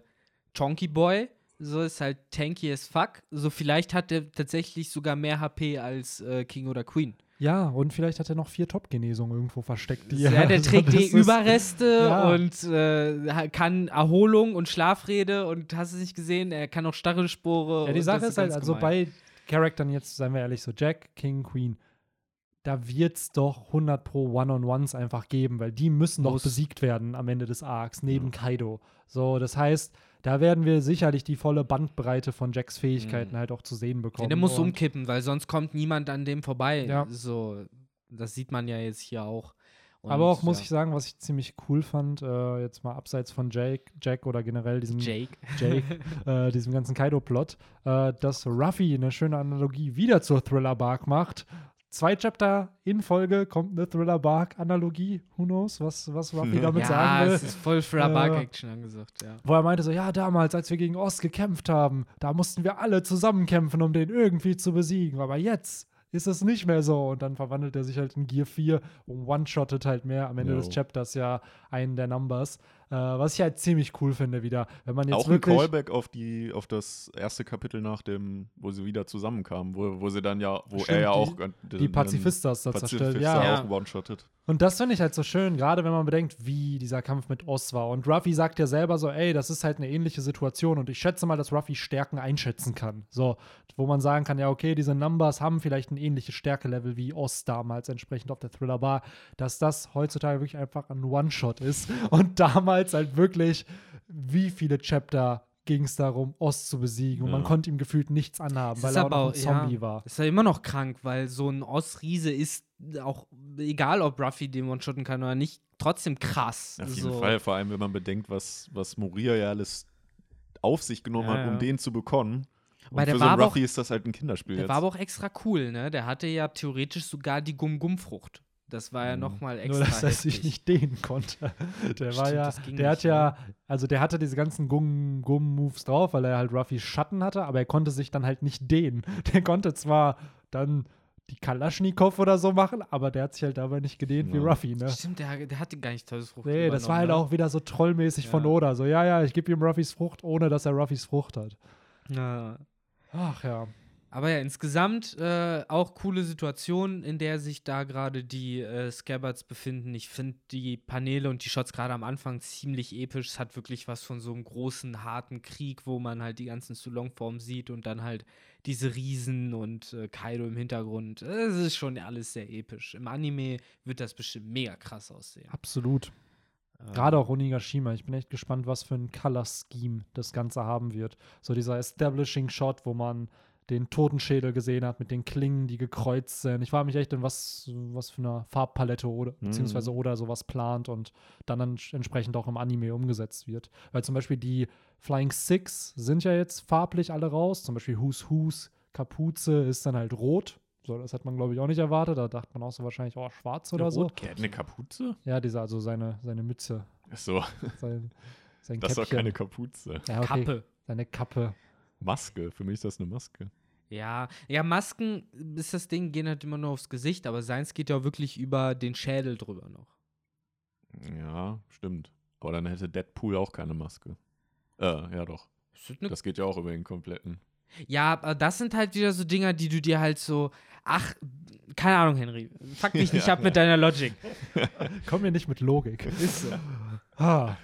Chonky Boy. So ist halt tanky as fuck. So vielleicht hat er tatsächlich sogar mehr HP als äh, King oder Queen. Ja, und vielleicht hat er noch vier Top-Genesungen irgendwo versteckt. Die Ja, er- der also trägt das die Überreste ja. und äh, kann Erholung und Schlafrede und hast du nicht gesehen, er kann auch Stachelspore. Ja, die Sache ist halt, also gemein. bei Charaktern jetzt, seien wir ehrlich, so Jack, King, Queen, da wird es doch 100 pro One-on-Ones einfach geben, weil die müssen doch besiegt werden am Ende des Arcs, neben Kaido. So, das heißt, da werden wir sicherlich die volle Bandbreite von Jacks Fähigkeiten Mhm. halt auch zu sehen bekommen. Ja, der muss umkippen, weil sonst kommt niemand an dem vorbei. Ja. So, das sieht man ja jetzt hier auch. Und, Aber auch, muss ja. ich sagen, was ich ziemlich cool fand, äh, jetzt mal abseits von Jake, Jack oder generell diesem Jake. Jake, äh, diesem ganzen Kaido-Plot, äh, dass Ruffy eine schöne Analogie wieder zur Thriller-Bark macht. Zwei Chapter in Folge kommt eine Thriller-Bark-Analogie. Who knows, was, was Ruffy damit ja, sagen will. es ist voll für Äh, Bark-Action angesagt, ja. Wo er meinte so, ja, damals, als wir gegen Ost gekämpft haben, da mussten wir alle zusammenkämpfen, um den irgendwie zu besiegen. Aber jetzt ist es nicht mehr so. Und dann verwandelt er sich halt in Gear 4 und one-shottet halt mehr am Ende Jo. des Chapters ja einen der Numbers. Äh, was ich halt ziemlich cool finde wieder. Wenn man jetzt Auch ein Callback auf die, auf das erste Kapitel nach dem, wo sie wieder zusammenkamen, wo, wo sie dann ja, wo Stimmt, er ja die- auch äh, die den- Pazifistas da zerstört. Pazifista Ja. auch one-shottet. Und das finde ich halt so schön, gerade wenn man bedenkt, wie dieser Kampf mit Oz war. Und Ruffy sagt ja selber so, ey, das ist halt eine ähnliche Situation. Und ich schätze mal, dass Ruffy Stärken einschätzen kann. So, wo man sagen kann, ja, okay, diese Numbers haben vielleicht ein ähnliches Stärkelevel wie Oz damals entsprechend auf der Thriller Bar, dass das heutzutage wirklich einfach ein One-Shot ist. Und damals halt wirklich, wie viele Chapter ging es darum, Oz zu besiegen. Und man Ja. konnte ihm gefühlt nichts anhaben, weil er auch noch ein auch- ja. Zombie war. Ist ja immer noch krank, weil so ein Oz-Riese ist auch, egal ob Ruffy den one-shotten kann oder nicht, trotzdem krass. Auf jeden so. Fall, vor allem wenn man bedenkt, was, was Moria ja alles auf sich genommen Ja, hat, um ja. den zu bekommen. Und Weil der für so war einen aber auch- Ruffy ist das halt ein Kinderspiel Der jetzt. war aber auch extra cool, ne? Der hatte ja theoretisch sogar die Gum-Gum-Frucht. Das war ja Mhm. nochmal extra Nur, dass er sich nicht dehnen konnte. Der war Stimmt, ja, das ging der hat nicht, ja, also der hatte diese ganzen Gumm-Moves drauf, weil er halt Ruffys Schatten hatte, aber er konnte sich dann halt nicht dehnen. Der konnte zwar dann die Kalaschnikow oder so machen, aber der hat sich halt dabei nicht gedehnt wie Ja. Ruffy, ne? Stimmt, der, der hatte gar nicht Teufelsfrucht. Nee, das war halt übernommen, auch wieder so trollmäßig von Ja. Oda. So, ja, ja, ich gebe ihm Ruffys Frucht, ohne dass er Ruffys Frucht hat. Ne? Ja. Ach ja. Aber ja, insgesamt äh, auch coole Situation, in der sich da gerade die äh, Scabbards befinden. Ich finde die Paneele und die Shots gerade am Anfang ziemlich episch. Es hat wirklich was von so einem großen, harten Krieg, wo man halt die ganzen Sulong-Formen sieht und dann halt diese Riesen und äh, Kaido im Hintergrund. Es ist schon alles sehr episch. Im Anime wird das bestimmt mega krass aussehen. Absolut. Ähm, Gerade auch Onigashima. Ich bin echt gespannt, was für ein Color-Scheme das Ganze haben wird. So dieser Establishing-Shot, wo man den Totenschädel gesehen hat mit den Klingen, die gekreuzt sind. Ich frage mich echt, in was, was für eine Farbpalette oder Mhm. beziehungsweise oder sowas plant und dann ents- entsprechend auch im Anime umgesetzt wird. Weil zum Beispiel die Flying Six sind ja jetzt farblich alle raus. Zum Beispiel Who's Who's Kapuze ist dann halt rot. So, das hat man, glaube ich, auch nicht erwartet. Da dachte man auch so wahrscheinlich, oh, schwarz oder so. Der hat eine Kapuze? Ja, dieser, also seine, seine Mütze, Achso, sein, sein das ist doch Käppchen. keine Kapuze. ja, okay. Kappe. Seine Kappe. Maske, für mich ist das eine Maske. Ja, ja, Masken ist das Ding, gehen halt immer nur aufs Gesicht, aber seins geht ja wirklich über den Schädel drüber noch. Ja, stimmt. Aber dann hätte Deadpool auch keine Maske. Äh, ja doch. Das geht ja auch über den kompletten. ja, aber das sind halt wieder so Dinger, die du dir halt so, ach, keine Ahnung, Henry, fuck mich nicht Ja, ab mit deiner Logik. Komm mir nicht mit Logik. Ist so. Ah,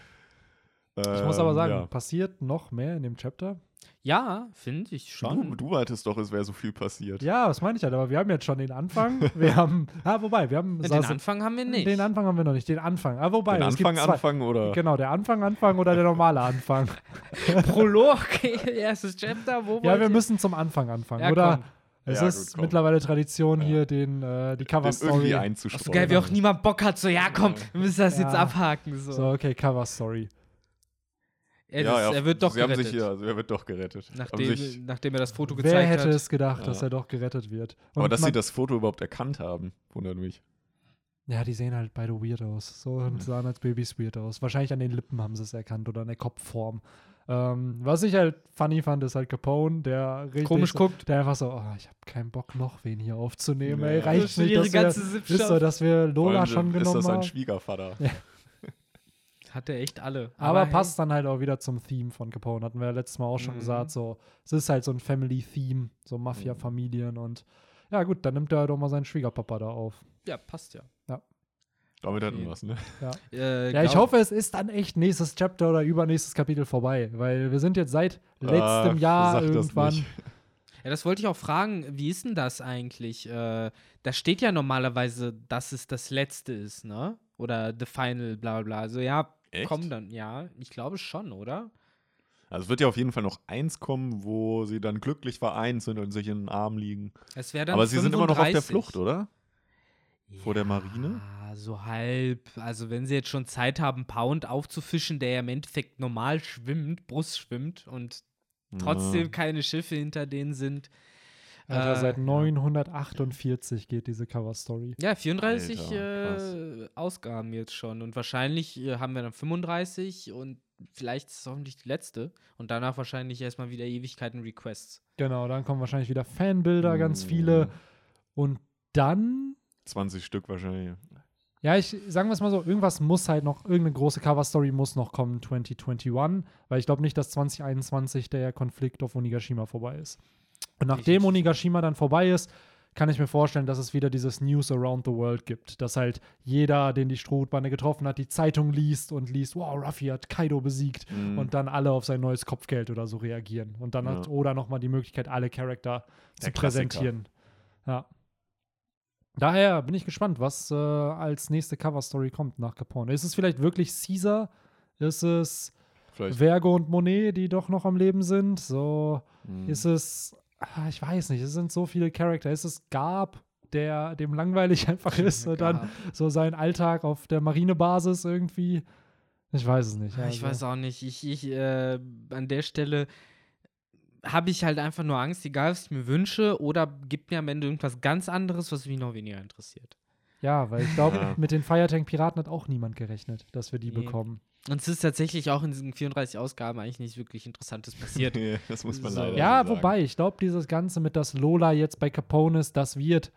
ich muss aber Ähm, sagen, ja. passiert noch mehr in dem Chapter. Ja, finde ich Du, schon. du meintest doch, es wäre so viel passiert. Ja, das meine ich halt, aber wir haben jetzt schon den Anfang. Wir haben, ah, wobei, wir haben den saß- Anfang haben wir nicht. Den Anfang haben wir noch nicht, den Anfang. Ah, wobei, Den Anfang zwei. anfangen oder? Genau, der Anfang, Anfang oder der normale Anfang. Prolog, erstes Chapter, wo ja, wir ihr- müssen zum Anfang anfangen, Ja, oder? komm. Es Ja, ist gut, mittlerweile Tradition Ja. hier, den, äh, die Cover-Story. einzustreuen. so geil, wie auch niemand Bock hat, so, ja, komm, wir müssen das jetzt Ja. abhaken. So. So, okay, Cover-Story. Er, ja, das, ja, er wird doch sie haben gerettet. sich hier, also er wird doch gerettet. Haben nachdem, sich, nachdem er das Foto gezeigt Wer hätte hat. es gedacht, dass Ja. er doch gerettet wird? aber Und dass man- sie das Foto überhaupt erkannt haben, wundert mich. Ja, die sehen halt beide weird aus. So und sahen als Babys weird aus. Wahrscheinlich an den Lippen haben sie es erkannt oder an der Kopfform. Ähm, was ich halt funny fand, ist halt Capone, der richtig Komisch guckt. Der einfach so, oh, ich habe keinen Bock noch wen hier aufzunehmen. Ey, Ja. reicht Das ist nicht, ihre dass wir, ist so, dass wir Lola schon ist genommen das sein haben. Schwiegervater. Ja. Hat er echt alle. Aber, hey, passt dann halt auch wieder zum Theme von Capone. Hatten wir ja letztes Mal auch schon Mhm. gesagt. So, es ist halt so ein Family-Theme, so Mafia-Familien und ja gut, dann nimmt er halt auch mal seinen Schwiegerpapa da auf. Ja, passt ja. Damit hatten Okay. wir was, ne? Äh, Ja, ich hoffe, es ist dann echt nächstes Chapter oder übernächstes Kapitel vorbei, weil wir sind jetzt seit letztem Ach, Jahr irgendwann. Ja, das wollte ich auch fragen. Wie ist denn das eigentlich? Äh, da steht ja normalerweise, dass es das letzte ist, ne? Oder the final, bla bla bla. Also ja, Echt? komm dann. Ja, ich glaube schon, oder? Also es wird ja auf jeden Fall noch eins kommen, wo sie dann glücklich vereint sind und sich in den Armen liegen. Es wäre dann Aber sie sind immer noch auf der 35. Flucht, oder? Vor der Marine? Ja, so halb. Also wenn sie jetzt schon Zeit haben, Pound aufzufischen, der ja im Endeffekt normal schwimmt, Brust schwimmt und trotzdem Ja. keine Schiffe hinter denen sind. Alter, Äh, seit ja. 948 geht diese Cover-Story. Ja, 34 Alter, äh, Ausgaben jetzt schon. Und wahrscheinlich äh, haben wir dann 35 und vielleicht ist es hoffentlich die letzte. Und danach wahrscheinlich erstmal wieder Ewigkeiten Requests. Genau, dann kommen wahrscheinlich wieder Fanbilder, ganz viele. Und dann, 20 Stück wahrscheinlich. ja, ich sagen wir es mal so, irgendwas muss halt noch, irgendeine große Cover-Story muss noch kommen 2021, weil ich glaube nicht, dass 2021 der Konflikt auf Onigashima vorbei ist. Und nachdem. Onigashima dann vorbei ist, kann ich mir vorstellen, dass es wieder dieses News around the world gibt, dass halt jeder, den die Strohbande getroffen hat, die Zeitung liest und liest, wow, Ruffy hat Kaido besiegt Mhm. und dann alle auf sein neues Kopfgeld oder so reagieren. Und dann Ja. hat Oda nochmal die Möglichkeit, alle Charakter zu präsentieren. Ja. Daher bin ich gespannt, was äh, als nächste Cover-Story kommt nach Capone. Ist es vielleicht wirklich Caesar? Ist es. Vergo und Monet, die doch noch am Leben sind. So Hm. ist es, ich weiß nicht, es sind so viele Charakter. Ist es Gab, der dem langweilig einfach ist und dann so sein Alltag auf der Marinebasis irgendwie. Ich weiß es nicht. Ich also. weiß auch nicht. Ich, ich äh, an der Stelle habe ich halt einfach nur Angst, egal was ich mir wünsche, oder gibt mir am Ende irgendwas ganz anderes, was mich noch weniger interessiert. Ja, weil ich glaube, Ja. mit den Firetank-Piraten hat auch niemand gerechnet, dass wir die Nee. bekommen. Und es ist tatsächlich auch in diesen 34 Ausgaben eigentlich nicht wirklich Interessantes passiert. Nee, das muss man So. leider Ja, so sagen. wobei, ich glaube, dieses Ganze mit das Lola jetzt bei Capone ist, das wird,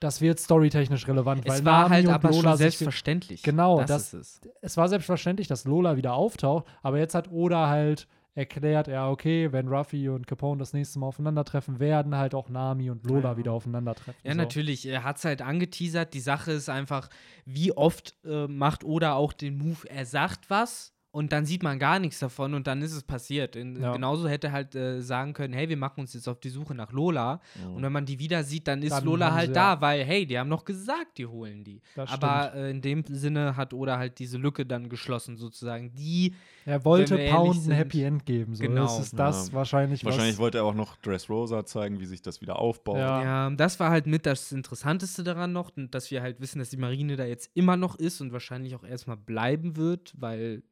das wird storytechnisch relevant, weil es war Nami halt aber Lola schon selbstverständlich. Genau, das, das- ist es. es war selbstverständlich, dass Lola wieder auftaucht, aber jetzt hat Oda halt erklärt, ja, okay, wenn Ruffy und Capone das nächste Mal aufeinandertreffen, werden halt auch Nami und Lola Ja. wieder aufeinandertreffen. Ja, so. natürlich. Er hat es halt angeteasert. Die Sache ist einfach, wie oft äh, macht Oda auch den Move, er sagt was und dann sieht man gar nichts davon und dann ist es passiert. In, Ja. Genauso hätte er halt äh, sagen können, hey, wir machen uns jetzt auf die Suche nach Lola. Mhm. Und wenn man die wieder sieht, dann ist Dann Lola halt sie da, ja- weil, hey, die haben noch gesagt, die holen die. Das Aber äh, in dem Sinne hat Oda halt diese Lücke dann geschlossen, sozusagen. Die, Er wollte Pound ein Happy End geben. So. Genau. Das ist das Ja. wahrscheinlich, Wahrscheinlich was, wollte er auch noch Dressrosa zeigen, wie sich das wieder aufbaut. Ja. ja, das war halt mit das Interessanteste daran noch, und dass wir halt wissen, dass die Marine da jetzt immer noch ist und wahrscheinlich auch erstmal bleiben wird, weil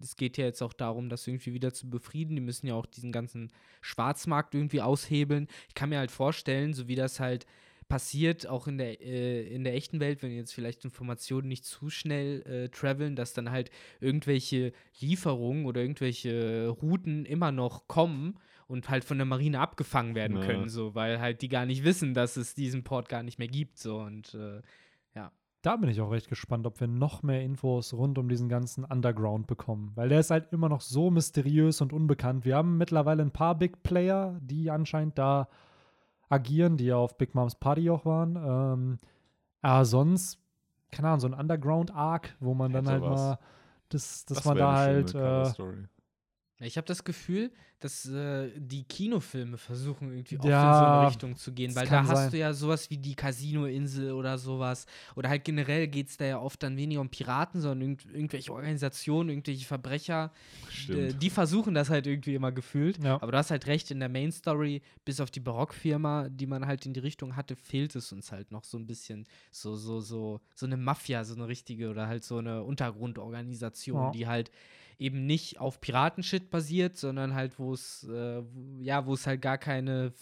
es geht ja jetzt auch darum, das irgendwie wieder zu befrieden. Die müssen ja auch diesen ganzen Schwarzmarkt irgendwie aushebeln. Ich kann mir halt vorstellen, so wie das halt passiert, auch in der, äh, in der echten Welt, wenn jetzt vielleicht Informationen nicht zu schnell äh, traveln, dass dann halt irgendwelche Lieferungen oder irgendwelche Routen immer noch kommen und halt von der Marine abgefangen werden Ja. können, so, weil halt die gar nicht wissen, dass es diesen Port gar nicht mehr gibt, so und äh, da bin ich auch recht gespannt, ob wir noch mehr Infos rund um diesen ganzen Underground bekommen. Weil der ist halt immer noch so mysteriös und unbekannt. Wir haben mittlerweile ein paar Big Player, die anscheinend da agieren, die ja auf Big Moms Party auch waren. Ähm, aber sonst, keine Ahnung, so ein Underground-Arc, wo man dann Hätte halt was. mal, das, dass Das man da halt, äh. Ich habe das Gefühl, dass äh, die Kinofilme versuchen irgendwie auch Ja, in so eine Richtung zu gehen, weil da hast sein. du ja sowas wie die Casino-Insel oder sowas. Oder halt generell geht es da ja oft dann weniger um Piraten, sondern irgend irgendwelche Organisationen, irgendwelche Verbrecher. Äh, die versuchen das halt irgendwie immer gefühlt. Ja. Aber du hast halt recht, in der Main Story, bis auf die Barockfirma, die man halt in die Richtung hatte, fehlt es uns halt noch so ein bisschen. So, so, so, so eine Mafia, so eine richtige oder halt so eine Untergrundorganisation, Ja. die halt eben nicht auf Piratenshit basiert, sondern halt, wo es, äh, ja, wo es halt gar keine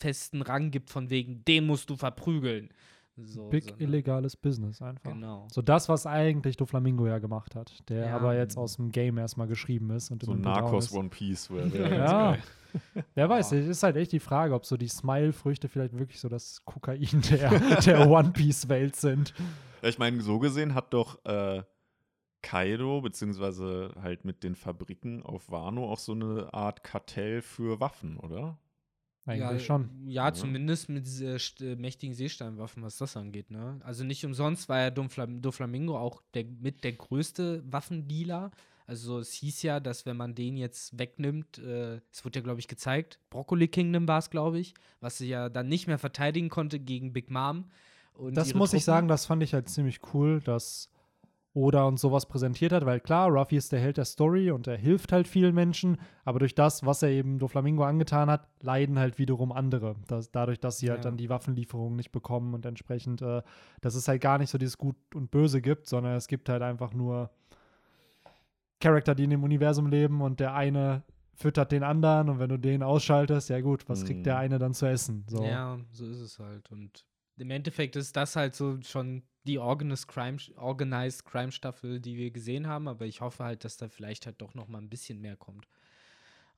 festen Rang gibt, von wegen, den musst du verprügeln. So, Big sondern- illegales Business einfach. Genau. So das, was eigentlich Doflamingo ja gemacht hat, der Ja. aber jetzt aus dem Game erstmal geschrieben ist. Und So in ein Narcos ist. One Piece wäre wär ganz Ja. geil. Wer weiß, es ist halt echt die Frage, ob so die Smile-Früchte vielleicht wirklich so das Kokain der, der One Piece-Welt sind. Ja, ich meine, so gesehen hat doch äh, Kaido, beziehungsweise halt mit den Fabriken auf Wano auch so eine Art Kartell für Waffen, oder? Eigentlich ja, schon. Ja, Ja. zumindest mit äh, äh, mächtigen Seesteinwaffen, was das angeht. Ne? Also nicht umsonst war ja Doflam Doflamingo auch der, mit der größte Waffendealer. Also es hieß ja, dass wenn man den jetzt wegnimmt, äh, es wurde ja, glaube ich, gezeigt, Broccoli Kingdom war es, glaube ich, was sie ja dann nicht mehr verteidigen konnte gegen Big Mom. Und Das muss ich Truppen. sagen, das fand ich halt ziemlich cool, dass Oda uns sowas präsentiert hat, weil klar, Ruffy ist der Held der Story und er hilft halt vielen Menschen, aber durch das, was er eben Doflamingo angetan hat, leiden halt wiederum andere. Das, dadurch, dass sie halt Ja. dann die Waffenlieferungen nicht bekommen und entsprechend, äh, dass es halt gar nicht so dieses Gut und Böse gibt, sondern es gibt halt einfach nur Charakter, die in dem Universum leben und der eine füttert den anderen und wenn du den ausschaltest, ja gut, was kriegt Mhm. der eine dann zu essen? So. Ja, so ist es halt. Und im Endeffekt ist das halt so schon die Organized Crime, Organized Crime Staffel, die wir gesehen haben, aber ich hoffe halt, dass da vielleicht halt doch noch mal ein bisschen mehr kommt.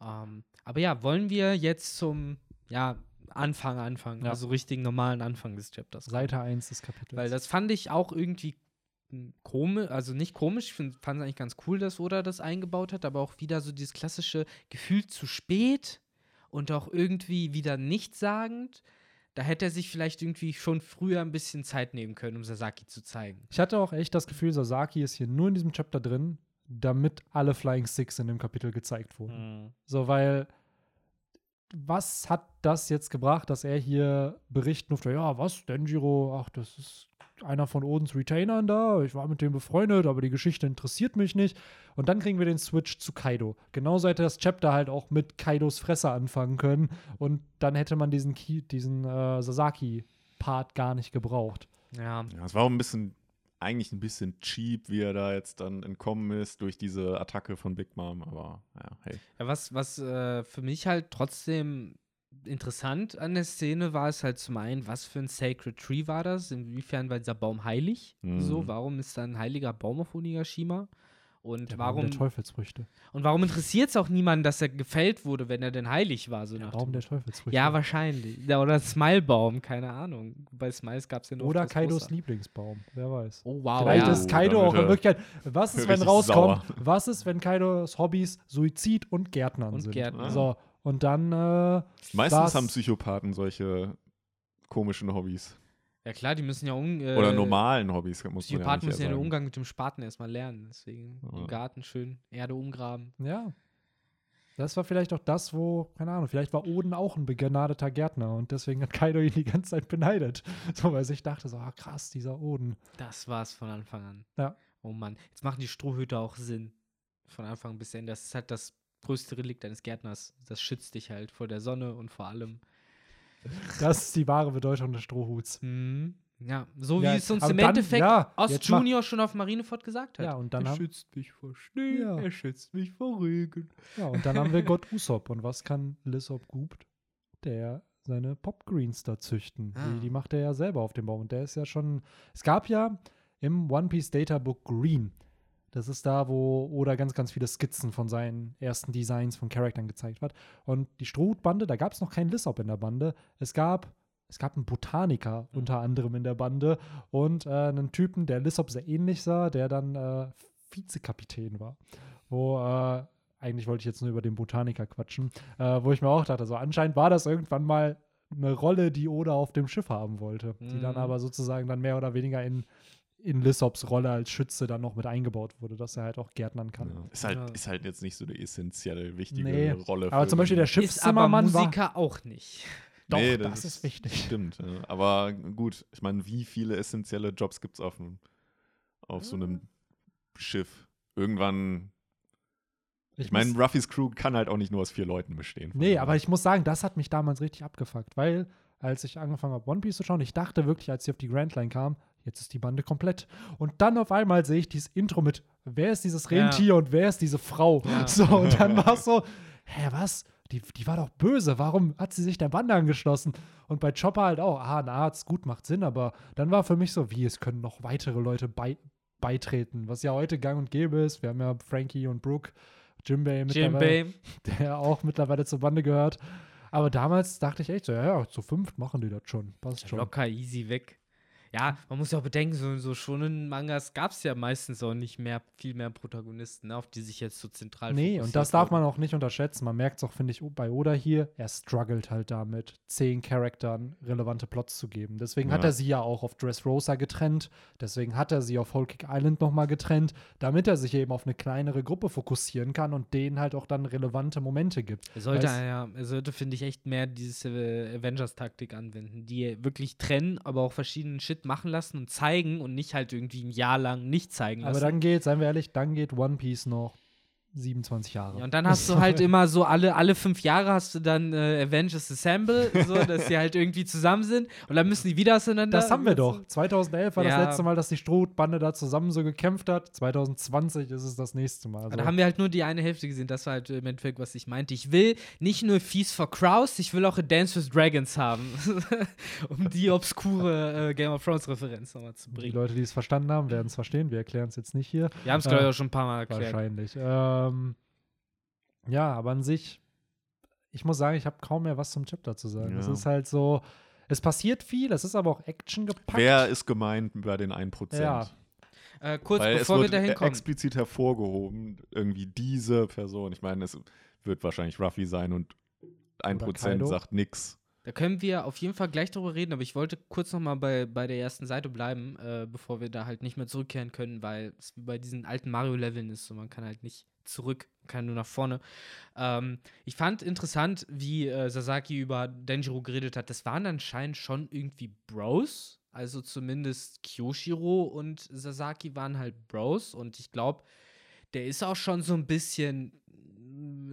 Ähm, aber ja, wollen wir jetzt zum ja, Anfang anfangen, Ja. also richtigen normalen Anfang des Chapters. Seite 1 des Kapitels. Weil das fand ich auch irgendwie komisch, also nicht komisch, ich fand es eigentlich ganz cool, dass Oda das eingebaut hat, aber auch wieder so dieses klassische Gefühl zu spät und auch irgendwie wieder nichtssagend. Da hätte er sich vielleicht irgendwie schon früher ein bisschen Zeit nehmen können, um Sasaki zu zeigen. Ich hatte auch echt das Gefühl, Sasaki ist hier nur in diesem Chapter drin, damit alle Flying Six in dem Kapitel gezeigt wurden. So, weil was hat das jetzt gebracht, dass er hier berichten durfte, ja, was, Denjiro, ach, das ist einer von Odins Retainern da, ich war mit dem befreundet, aber die Geschichte interessiert mich nicht. Und dann kriegen wir den Switch zu Kaido. Genauso hätte das Chapter halt auch mit Kaidos Fresse anfangen können und dann hätte man diesen, Ki diesen äh, Sasaki-Part gar nicht gebraucht. Ja. Ja, es war auch ein bisschen, eigentlich ein bisschen cheap, wie er da jetzt dann entkommen ist durch diese Attacke von Big Mom, aber ja, hey. Ja, was, was äh, für mich halt trotzdem interessant an der Szene war, ist halt zum einen, was für ein Sacred Tree war das? Inwiefern war dieser Baum heilig? Mhm. So, warum ist da ein heiliger Baum auf Onigashima? Und Der Baum warum, der Teufelsfrüchte. und warum interessiert es auch niemanden, dass er gefällt wurde, wenn er denn heilig war? So Der nach Baum dem der. Teufelsfrüchte. Ja, wahrscheinlich. Ja, oder Smile-Baum, keine Ahnung. Bei Smiles gab es ja noch Oder Kaidos Große. Lieblingsbaum, wer weiß. Oh, wow. Vielleicht ja. ist Kaido damit auch in Wirklichkeit. Was ist, wenn rauskommt? sauer. Was ist, wenn Kaidos Hobbys Suizid und Gärtnern Und sind? Gärtnern. So, und dann. Äh, Meistens haben Psychopathen solche komischen Hobbys. ja, klar, die müssen ja um, äh, Oder normalen Hobbys, muss man ja Psychopathen nicht müssen ja den. Umgang mit dem Spaten erstmal lernen. Deswegen Ja. im Garten schön Erde umgraben. ja. Das war vielleicht auch das, wo, keine Ahnung, vielleicht war Oden auch ein begnadeter Gärtner und deswegen hat Kaido ihn die ganze Zeit beneidet. So, weil ich dachte so, ah, krass, dieser Oden. Das war's von Anfang an. Ja. Oh Mann, jetzt machen die Strohhüte auch Sinn. Von Anfang bis Ende. Das ist halt das größte Relikt eines Gärtners. Das schützt dich halt vor der Sonne und vor allem. Das ist die wahre Bedeutung des Strohhuts. Mhm. Ja, so Ja, wie es uns aber im dann- Endeffekt ja, Ost Junior schon auf Marineford gesagt hat. Ja, und dann er schützt mich vor Schnee, Ja. er schützt mich vor Regen. Ja, und dann haben wir Gott Usopp. Und was kann Lissop gut? Der seine Popgreens da züchten. Ah. Die, die macht er ja selber auf dem Baum. Und der ist ja schon. Es gab ja im One Piece Data Book Green. Das ist da, wo Oda ganz, ganz viele Skizzen von seinen ersten Designs von Charaktern gezeigt hat. Und die Strohhutbande, da gab es noch keinen Lissop in der Bande. Es gab, es gab einen Botaniker unter anderem in der Bande und äh, einen Typen, der Lissop sehr ähnlich sah, der dann äh, Vizekapitän war. Wo, äh, eigentlich wollte ich jetzt nur über den Botaniker quatschen, äh, wo ich mir auch dachte, so anscheinend war das irgendwann mal eine Rolle, die Oda auf dem Schiff haben wollte, die dann Mhm. aber sozusagen dann mehr oder weniger in, in Lissops Rolle als Schütze dann noch mit eingebaut wurde, dass er halt auch gärtnern kann. Ja. Ist, halt, Ja. ist halt jetzt nicht so eine essentielle, wichtige Nee, Rolle. Aber für zum Beispiel der Ist aber Schiffszimmermann war. Musiker auch nicht. Doch, Nee, das, ist wichtig. Stimmt. Ja. Aber gut, ich meine, wie viele essentielle Jobs gibt es auf, einem- auf so einem Schiff? Irgendwann. Ich meine, muss- Ruffys Crew kann halt auch nicht nur aus vier Leuten bestehen. Nee, aber ich muss sagen, das hat mich damals richtig abgefuckt, weil als ich angefangen habe, One Piece zu schauen, ich dachte wirklich, als sie auf die Grand Line kam, jetzt ist die Bande komplett. Und dann auf einmal sehe ich dieses Intro mit, wer ist dieses Ja. Rentier und wer ist diese Frau? Ja. So, und dann war es so, hä, was? Die, die war doch böse, warum hat sie sich der Bande angeschlossen? Und bei Chopper halt auch, ah, ein Arzt, gut, macht Sinn, aber dann war für mich so, wie, es können noch weitere Leute bei, beitreten, was ja heute gang und gäbe ist. Wir haben ja Frankie und Brooke, Jimbei mittlerweile Jimbei. der auch mittlerweile zur Bande gehört. Aber damals dachte ich echt so, ja, ja, zu fünft machen die das schon. Passt schon. Locker, easy weg. Ja, man muss ja auch bedenken, so, so schon in Mangas gab es ja meistens auch nicht mehr, viel mehr Protagonisten, ne, auf die sich jetzt so zentral Nee, und das darf man auch nicht unterschätzen. Man merkt es auch, finde ich, bei Oda hier, er struggelt halt damit, zehn Charakteren relevante Plots zu geben. Deswegen hat Ja. er sie ja auch auf Dressrosa getrennt. Deswegen hat er sie auf Whole Cake Island nochmal getrennt, damit er sich eben auf eine kleinere Gruppe fokussieren kann und denen halt auch dann relevante Momente gibt. Er sollte, ja, er sollte, finde ich, echt mehr diese äh, Avengers-Taktik anwenden, die wirklich trennen, aber auch verschiedenen Shit machen lassen und zeigen und nicht halt irgendwie ein Jahr lang nicht zeigen lassen. Aber dann geht, seien wir ehrlich, dann geht One Piece noch 27 Jahre. Ja, und dann hast du halt immer so alle, alle fünf Jahre hast du dann äh, Avengers Assemble, so, dass die halt irgendwie zusammen sind und dann müssen die wieder auseinander. Das haben wir doch. 2011 war Ja. das letzte Mal, dass die Strohbande da zusammen so gekämpft hat. 2020 ist es das nächste Mal. Also, Da haben wir halt nur die eine Hälfte gesehen. Das war halt im Endeffekt, was ich meinte. Ich will nicht nur Feast for Crows, ich will auch A Dance with Dragons haben. um die obskure äh, Game of Thrones Referenz nochmal zu die bringen. Leute, die es verstanden haben, werden es verstehen. Wir erklären es jetzt nicht hier. Wir haben es, Äh, glaube ich, auch schon ein paar Mal erklärt. Wahrscheinlich. Ähm, ja, aber an sich, ich muss sagen, ich habe kaum mehr was zum Chapter zu sagen. Es Ja. ist halt so, es passiert viel, es ist aber auch Action gepackt. Wer ist gemeint bei den 1%? Ja. Äh, kurz Weil bevor es wir wird dahin kommen. explizit hervorgehoben, irgendwie diese Person. Ich meine, es wird wahrscheinlich Ruffy sein und 1% Kaido. sagt nix. Da können wir auf jeden Fall gleich drüber reden, aber ich wollte kurz noch mal bei, bei der ersten Seite bleiben, äh, bevor wir da halt nicht mehr zurückkehren können, weil es wie bei diesen alten Mario-Leveln ist und man kann halt nicht zurück, kann nur nach vorne. Ähm, ich fand interessant, wie äh, Sasaki über Denjiro geredet hat. Das waren anscheinend schon irgendwie Bros. Also zumindest Kyoshiro und Sasaki waren halt Bros. Und ich glaube, der ist auch schon so ein bisschen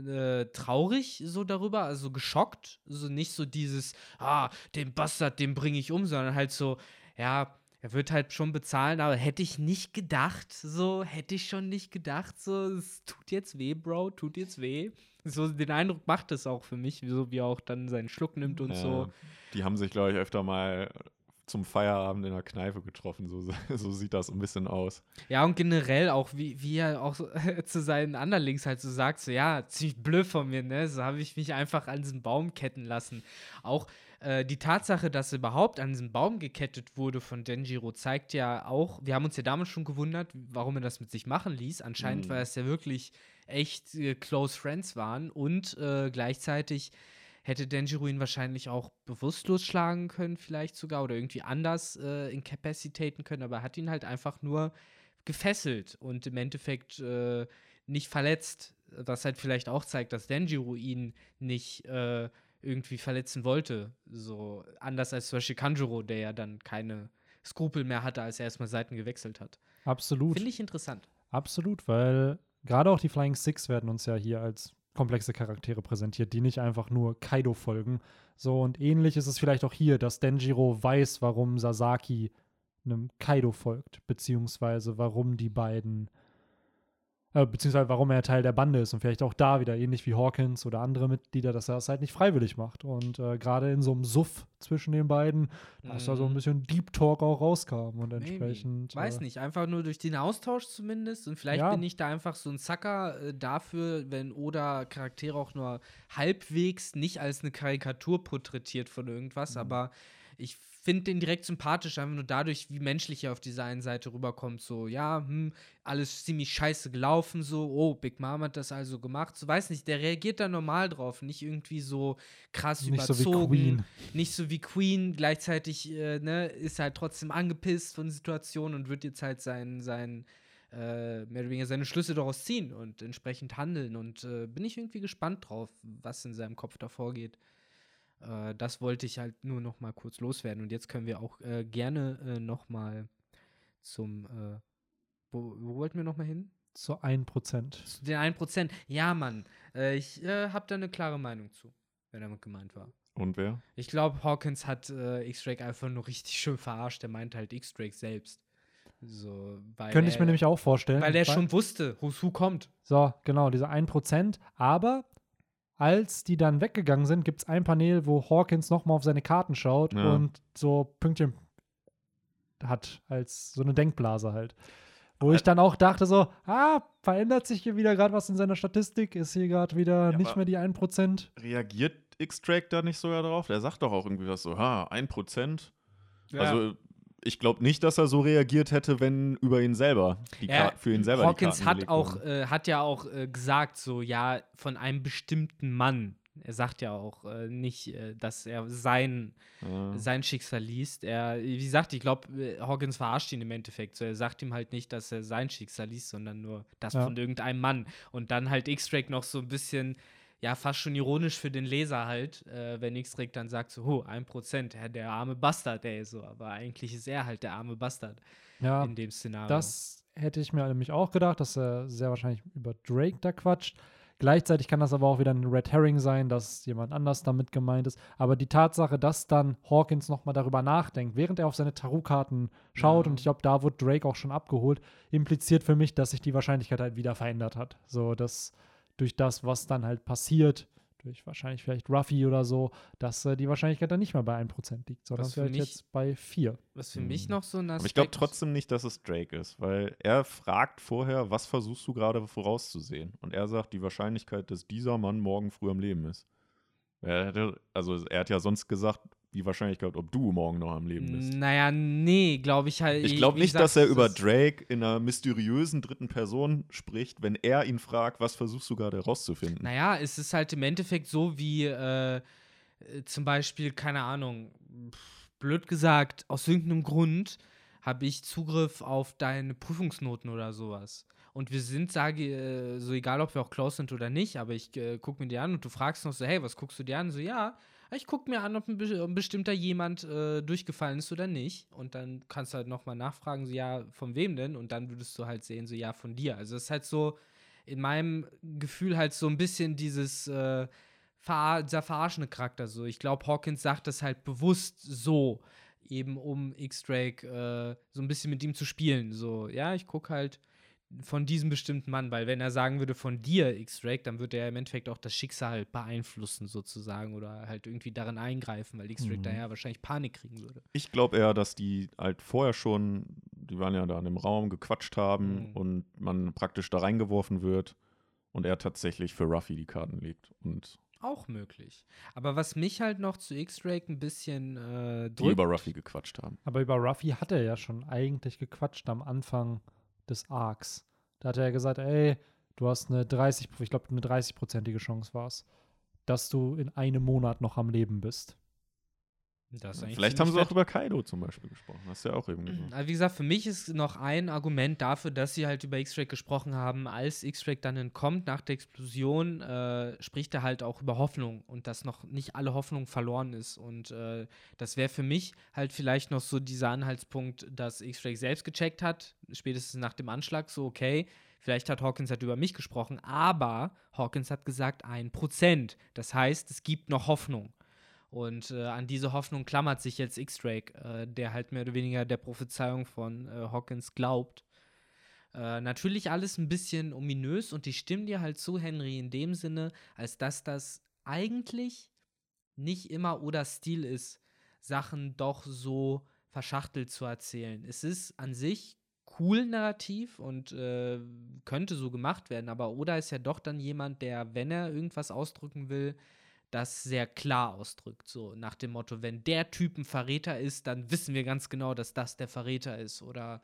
äh, traurig so darüber, also geschockt. So nicht so dieses, ah, den Bastard, den bringe ich um, sondern halt so, ja, er wird halt schon bezahlen, aber hätte ich nicht gedacht, so, hätte ich schon nicht gedacht, so, es tut jetzt weh, Bro, tut jetzt weh. So, den Eindruck macht es auch für mich, so wie er auch dann seinen Schluck nimmt und Ja, so. Die haben sich, glaube ich, öfter mal zum Feierabend in der Kneipe getroffen. So, so sieht das ein bisschen aus. Ja, und generell auch, wie, wie er auch so, zu seinen Underlings halt so sagt, so, ja, ziemlich blöd von mir, ne? So habe ich mich einfach an diesen Baum ketten lassen. Auch äh, die Tatsache, dass er überhaupt an diesen Baum gekettet wurde von Denjiro, zeigt ja auch, wir haben uns ja damals schon gewundert, warum er das mit sich machen ließ. Anscheinend, Mhm. weil es ja wirklich echt äh, close friends waren und äh, gleichzeitig hätte Denjiro ihn wahrscheinlich auch bewusstlos schlagen können, vielleicht sogar, oder irgendwie anders äh, incapacitaten können, aber er hat ihn halt einfach nur gefesselt und im Endeffekt äh, nicht verletzt, was halt vielleicht auch zeigt, dass Denjiro ihn nicht äh, irgendwie verletzen wollte. So anders als zum Beispiel Kanjuro, der ja dann keine Skrupel mehr hatte, als er erstmal Seiten gewechselt hat. Absolut. Finde ich interessant. Absolut, weil gerade auch die Flying Six werden uns ja hier als komplexe Charaktere präsentiert, die nicht einfach nur Kaido folgen. So und ähnlich ist es vielleicht auch hier, dass Denjiro weiß, warum Sasaki einem Kaido folgt, beziehungsweise warum die beiden, äh, beziehungsweise warum er Teil der Bande ist und vielleicht auch da wieder ähnlich wie Hawkins oder andere Mitglieder, dass er das halt nicht freiwillig macht. Und äh, gerade in so einem Suff zwischen den beiden, dass da so ein Mhm. bisschen Deep Talk auch rauskam und Maybe. entsprechend. Weiß äh, nicht, einfach nur durch den Austausch zumindest. Und vielleicht Ja. bin ich da einfach so ein Sucker äh, dafür, wenn Oda Charaktere auch nur halbwegs nicht als eine Karikatur porträtiert von irgendwas, Mhm. aber ich finde den direkt sympathisch, einfach nur dadurch, wie menschlich er auf dieser einen Seite rüberkommt. So, ja, hm, alles ziemlich scheiße gelaufen, so, oh, Big Mom hat das also gemacht. So, weiß nicht, der reagiert da normal drauf, nicht irgendwie so krass nicht so überzogen wie Queen. nicht so wie Queen, gleichzeitig äh, ne, ist halt trotzdem angepisst von Situationen und wird jetzt halt sein, sein äh, mehr oder weniger seine Schlüsse daraus ziehen und entsprechend handeln. Und äh, bin ich irgendwie gespannt drauf, was in seinem Kopf da vorgeht. Äh, das wollte ich halt nur noch mal kurz loswerden. Und jetzt können wir auch äh, gerne äh, noch mal zum äh, wo, wo wollten wir noch mal hin? Zu 1%. Zu den 1%. Ja, Mann. Äh, ich äh, habe da eine klare Meinung zu, wenn damit gemeint war. Und wer? Ich glaube, Hawkins hat äh, X-Drake einfach nur richtig schön verarscht. Der meinte halt X-Drake selbst. So, weil Könnte ich er, mir nämlich auch vorstellen. Weil er schon wusste, Who kommt. So, genau, diese 1%. Aber als die dann weggegangen sind, gibt es ein Panel, wo Hawkins nochmal auf seine Karten schaut Ja. und so Pünktchen hat, als so eine Denkblase halt. Wo ich dann auch dachte so, ah, verändert sich hier wieder gerade was in seiner Statistik? Ist hier gerade wieder Ja, nicht mehr die 1%? Reagiert X-Track da nicht sogar drauf? Der sagt doch auch irgendwie was so, ha, 1%. Also ich glaube nicht, dass er so reagiert hätte, wenn über ihn selber die Ja, Kar- für ihn selber Hawkins die Karten hat auch, äh, hat ja auch äh, gesagt, so, ja, von einem bestimmten Mann. Er sagt ja auch äh, nicht, äh, dass er sein, Ja. sein Schicksal liest. Er, wie gesagt, ich glaube, Hawkins verarscht ihn im Endeffekt. So, er sagt ihm halt nicht, dass er sein Schicksal liest, sondern nur das Ja. von irgendeinem Mann. Und dann halt X-Drake noch so ein bisschen, ja, fast schon ironisch für den Leser halt, äh, wenn X-Drake dann sagt, so, oh, ein Prozent, ja, der arme Bastard, ey, so. Aber eigentlich ist er halt der arme Bastard Ja, in dem Szenario. Das hätte ich mir nämlich auch gedacht, dass er sehr wahrscheinlich über Drake da quatscht. Gleichzeitig kann das aber auch wieder ein Red Herring sein, dass jemand anders damit gemeint ist. Aber die Tatsache, dass dann Hawkins nochmal darüber nachdenkt, während er auf seine Tarotkarten schaut, Ja. und ich glaube, da wurde Drake auch schon abgeholt, impliziert für mich, dass sich die Wahrscheinlichkeit halt wieder verändert hat. So, dass durch das, was dann halt passiert, durch wahrscheinlich vielleicht Ruffy oder so, dass äh, die Wahrscheinlichkeit dann nicht mehr bei 1% liegt, sondern vielleicht mich- jetzt bei 4. Was für mich Mhm. noch so ein Aber ich Aspekt glaube trotzdem nicht, dass es Drake ist, weil er fragt vorher, was versuchst du gerade vorauszusehen? Und er sagt, die Wahrscheinlichkeit, dass dieser Mann morgen früh am Leben ist. Er hätte, also er hat ja sonst gesagt, die Wahrscheinlichkeit, ob du morgen noch am Leben bist. Naja, nee, glaube ich halt. Ich glaube nicht, dass er über Drake in einer mysteriösen dritten Person spricht, wenn er ihn fragt, was versuchst du gerade herauszufinden. Naja, es ist halt im Endeffekt so wie äh, zum Beispiel, keine Ahnung, blöd gesagt, aus irgendeinem Grund habe ich Zugriff auf deine Prüfungsnoten oder sowas. und wir sind, sage äh, so egal, ob wir auch close sind oder nicht, aber ich äh, gucke mir die an und du fragst noch so, hey, was guckst du dir an? So, ja, ich gucke mir an, ob ein, ein bestimmter jemand äh, durchgefallen ist oder nicht. Und dann kannst du halt nochmal nachfragen, so, ja, von wem denn? Und dann würdest du halt sehen, so, ja, von dir. Also es ist halt so, in meinem Gefühl halt so ein bisschen dieses, äh, ver dieser verarschende Charakter. So, ich glaube, Hawkins sagt das halt bewusst so, eben um X-Drake äh, so ein bisschen mit ihm zu spielen. So, ja, ich gucke halt von diesem bestimmten Mann, weil wenn er sagen würde von dir, X-Drake, dann würde er im Endeffekt auch das Schicksal beeinflussen sozusagen oder halt irgendwie darin eingreifen, weil X-Drake Mhm. daher wahrscheinlich Panik kriegen würde. Ich glaube eher, dass die halt vorher schon, die waren ja da in dem Raum, gequatscht haben Mhm. und man praktisch da reingeworfen wird und er tatsächlich für Ruffy die Karten legt. Und Auch möglich. Aber was mich halt noch zu X-Drake ein bisschen äh, die drückt, über Ruffy gequatscht haben. Aber über Ruffy hat er ja schon eigentlich gequatscht am Anfang des Arcs. Da hat er gesagt, ey, du hast eine 30, ich glaube, eine 30-prozentige Chance war es, dass du in einem Monat noch am Leben bist. Vielleicht haben sie auch über Kaido zum Beispiel gesprochen. Hast du ja auch eben gesagt. Also wie gesagt, für mich ist noch ein Argument dafür, dass sie halt über X-Drake gesprochen haben. Als X-Drake dann entkommt nach der Explosion, äh, spricht er halt auch über Hoffnung und dass noch nicht alle Hoffnung verloren ist. Und äh, das wäre für mich halt vielleicht noch so dieser Anhaltspunkt, dass X-Drake selbst gecheckt hat, spätestens nach dem Anschlag, so okay, vielleicht hat Hawkins halt über mich gesprochen, aber Hawkins hat gesagt ein Prozent. Das heißt, es gibt noch Hoffnung. Und äh, an diese Hoffnung klammert sich jetzt X-Drake, äh, der halt mehr oder weniger der Prophezeiung von äh, Hawkins glaubt. Äh, natürlich alles ein bisschen ominös und die stimmen dir halt zu, Henry, in dem Sinne, als dass das eigentlich nicht immer oder Stil ist, Sachen doch so verschachtelt zu erzählen. Es ist an sich cool narrativ und äh, könnte so gemacht werden, aber Oda ist ja doch dann jemand, der, wenn er irgendwas ausdrücken will, das sehr klar ausdrückt. So nach dem Motto, wenn der Typ ein Verräter ist, dann wissen wir ganz genau, dass das der Verräter ist. Oder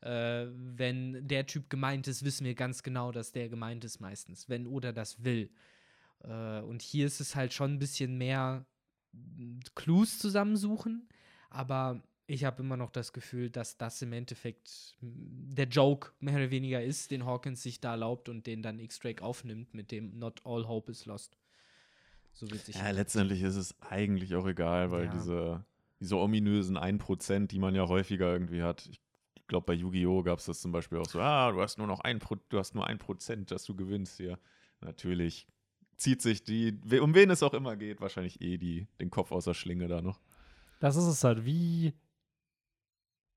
äh, wenn der Typ gemeint ist, wissen wir ganz genau, dass der gemeint ist meistens, wenn Oda das will. Äh, und hier ist es halt schon ein bisschen mehr mm, Clues zusammensuchen, aber ich habe immer noch das Gefühl, dass das im Endeffekt mm, der Joke mehr oder weniger ist, den Hawkins sich da erlaubt und den dann X-Drake aufnimmt mit dem Not all hope is lost. So wird sich Ja, letztendlich ist es eigentlich auch egal, weil Ja. diese, diese ominösen 1%, die man ja häufiger irgendwie hat. Ich glaube, bei Yu-Gi-Oh! gab es das zum Beispiel auch so, ah, du hast nur noch ein Pro du hast nur ein Prozent, dass du gewinnst hier. Natürlich zieht sich die, um wen es auch immer geht, wahrscheinlich eh die, den Kopf aus der Schlinge da noch. Das ist es halt. Wie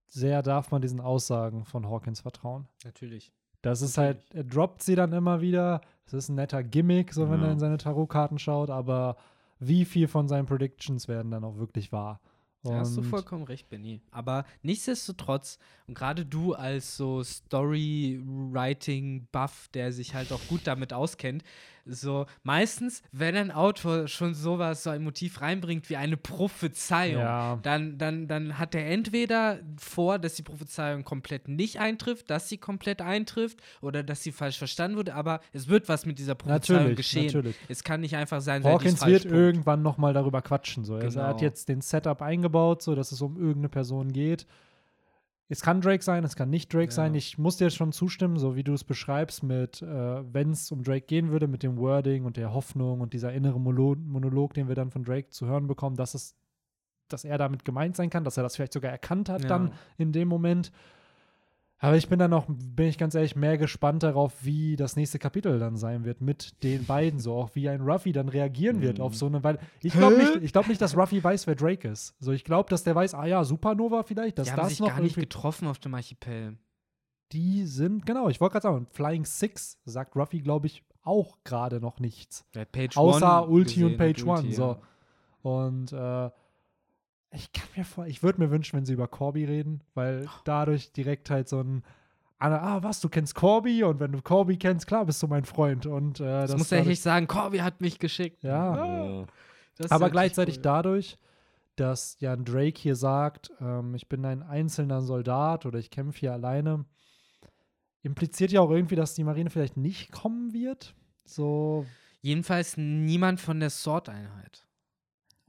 sehr darf man diesen Aussagen von Hawkins vertrauen? Natürlich. Das ist halt, er droppt sie dann immer wieder. Es ist ein netter Gimmick, so wenn Ja. er in seine Tarotkarten schaut, aber wie viel von seinen Predictions werden dann auch wirklich wahr? Da hast du Und vollkommen recht, Benny. Aber nichtsdestotrotz, und gerade du als so Story-Writing-Buff, der sich halt auch gut damit auskennt, so meistens, wenn ein Autor schon sowas, so ein Motiv reinbringt wie eine Prophezeiung, Ja. dann, dann, dann hat er entweder vor, dass die Prophezeiung komplett nicht eintrifft, dass sie komplett eintrifft oder dass sie falsch verstanden wurde, aber es wird was mit dieser Prophezeiung Natürlich, geschehen. natürlich. Es kann nicht einfach sein, Hawkins wird Punkt. irgendwann noch mal darüber quatschen. So. Also er hat Genau. jetzt den Setup eingebaut, so dass es um irgendeine Person geht. Es kann Drake sein, es kann nicht Drake Ja. sein. Ich muss dir schon zustimmen, so wie du es beschreibst, mit, äh, wenn es um Drake gehen würde, mit dem Wording und der Hoffnung und dieser innere Monolog, den wir dann von Drake zu hören bekommen, dass es, dass er damit gemeint sein kann, dass er das vielleicht sogar erkannt hat Ja. dann in dem Moment. Aber ich bin dann auch, bin ich ganz ehrlich, mehr gespannt darauf, wie das nächste Kapitel dann sein wird mit den beiden, so auch wie ein Ruffy dann reagieren wird Mhm. auf so eine, weil ich glaube nicht, ich glaube nicht, dass Ruffy weiß, wer Drake ist. So, ich glaube, dass der weiß, ah ja, Supernova vielleicht, dass Die haben das sich noch gar nicht getroffen auf dem Archipel. die sind, genau, ich wollte gerade sagen, Flying Six sagt Ruffy, glaube ich, auch gerade noch nichts. Page Außer Ulti und gesehen Page Ulti, One, so. Und äh, ich kann mir vor, ich würde mir wünschen, wenn sie über Corby reden, weil dadurch direkt halt so ein ah, was, du kennst Corby und wenn du Corby kennst, klar bist du mein Freund. Und äh, Das, das muss dadurch- echt sagen, Corby hat mich geschickt. Ja. Ja. Das ist Aber gleichzeitig cool. dadurch, dass Jan Drake hier sagt, ähm, ich bin ein einzelner Soldat oder ich kämpfe hier alleine, impliziert ja auch irgendwie, dass die Marine vielleicht nicht kommen wird. So, Jedenfalls niemand von der Sword-Einheit.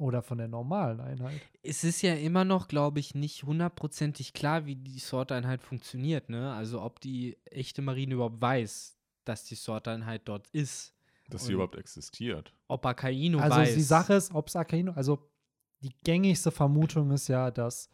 Oder von der normalen Einheit. Es ist ja immer noch, glaube ich, nicht hundertprozentig klar, wie die Sword-Einheit funktioniert, ne? Also ob die echte Marine überhaupt weiß, dass die Sword-Einheit dort ist. Dass sie überhaupt existiert. Ob Akainu Also weiß. die Sache ist, ob es Akainu, also die gängigste Vermutung ist ja, dass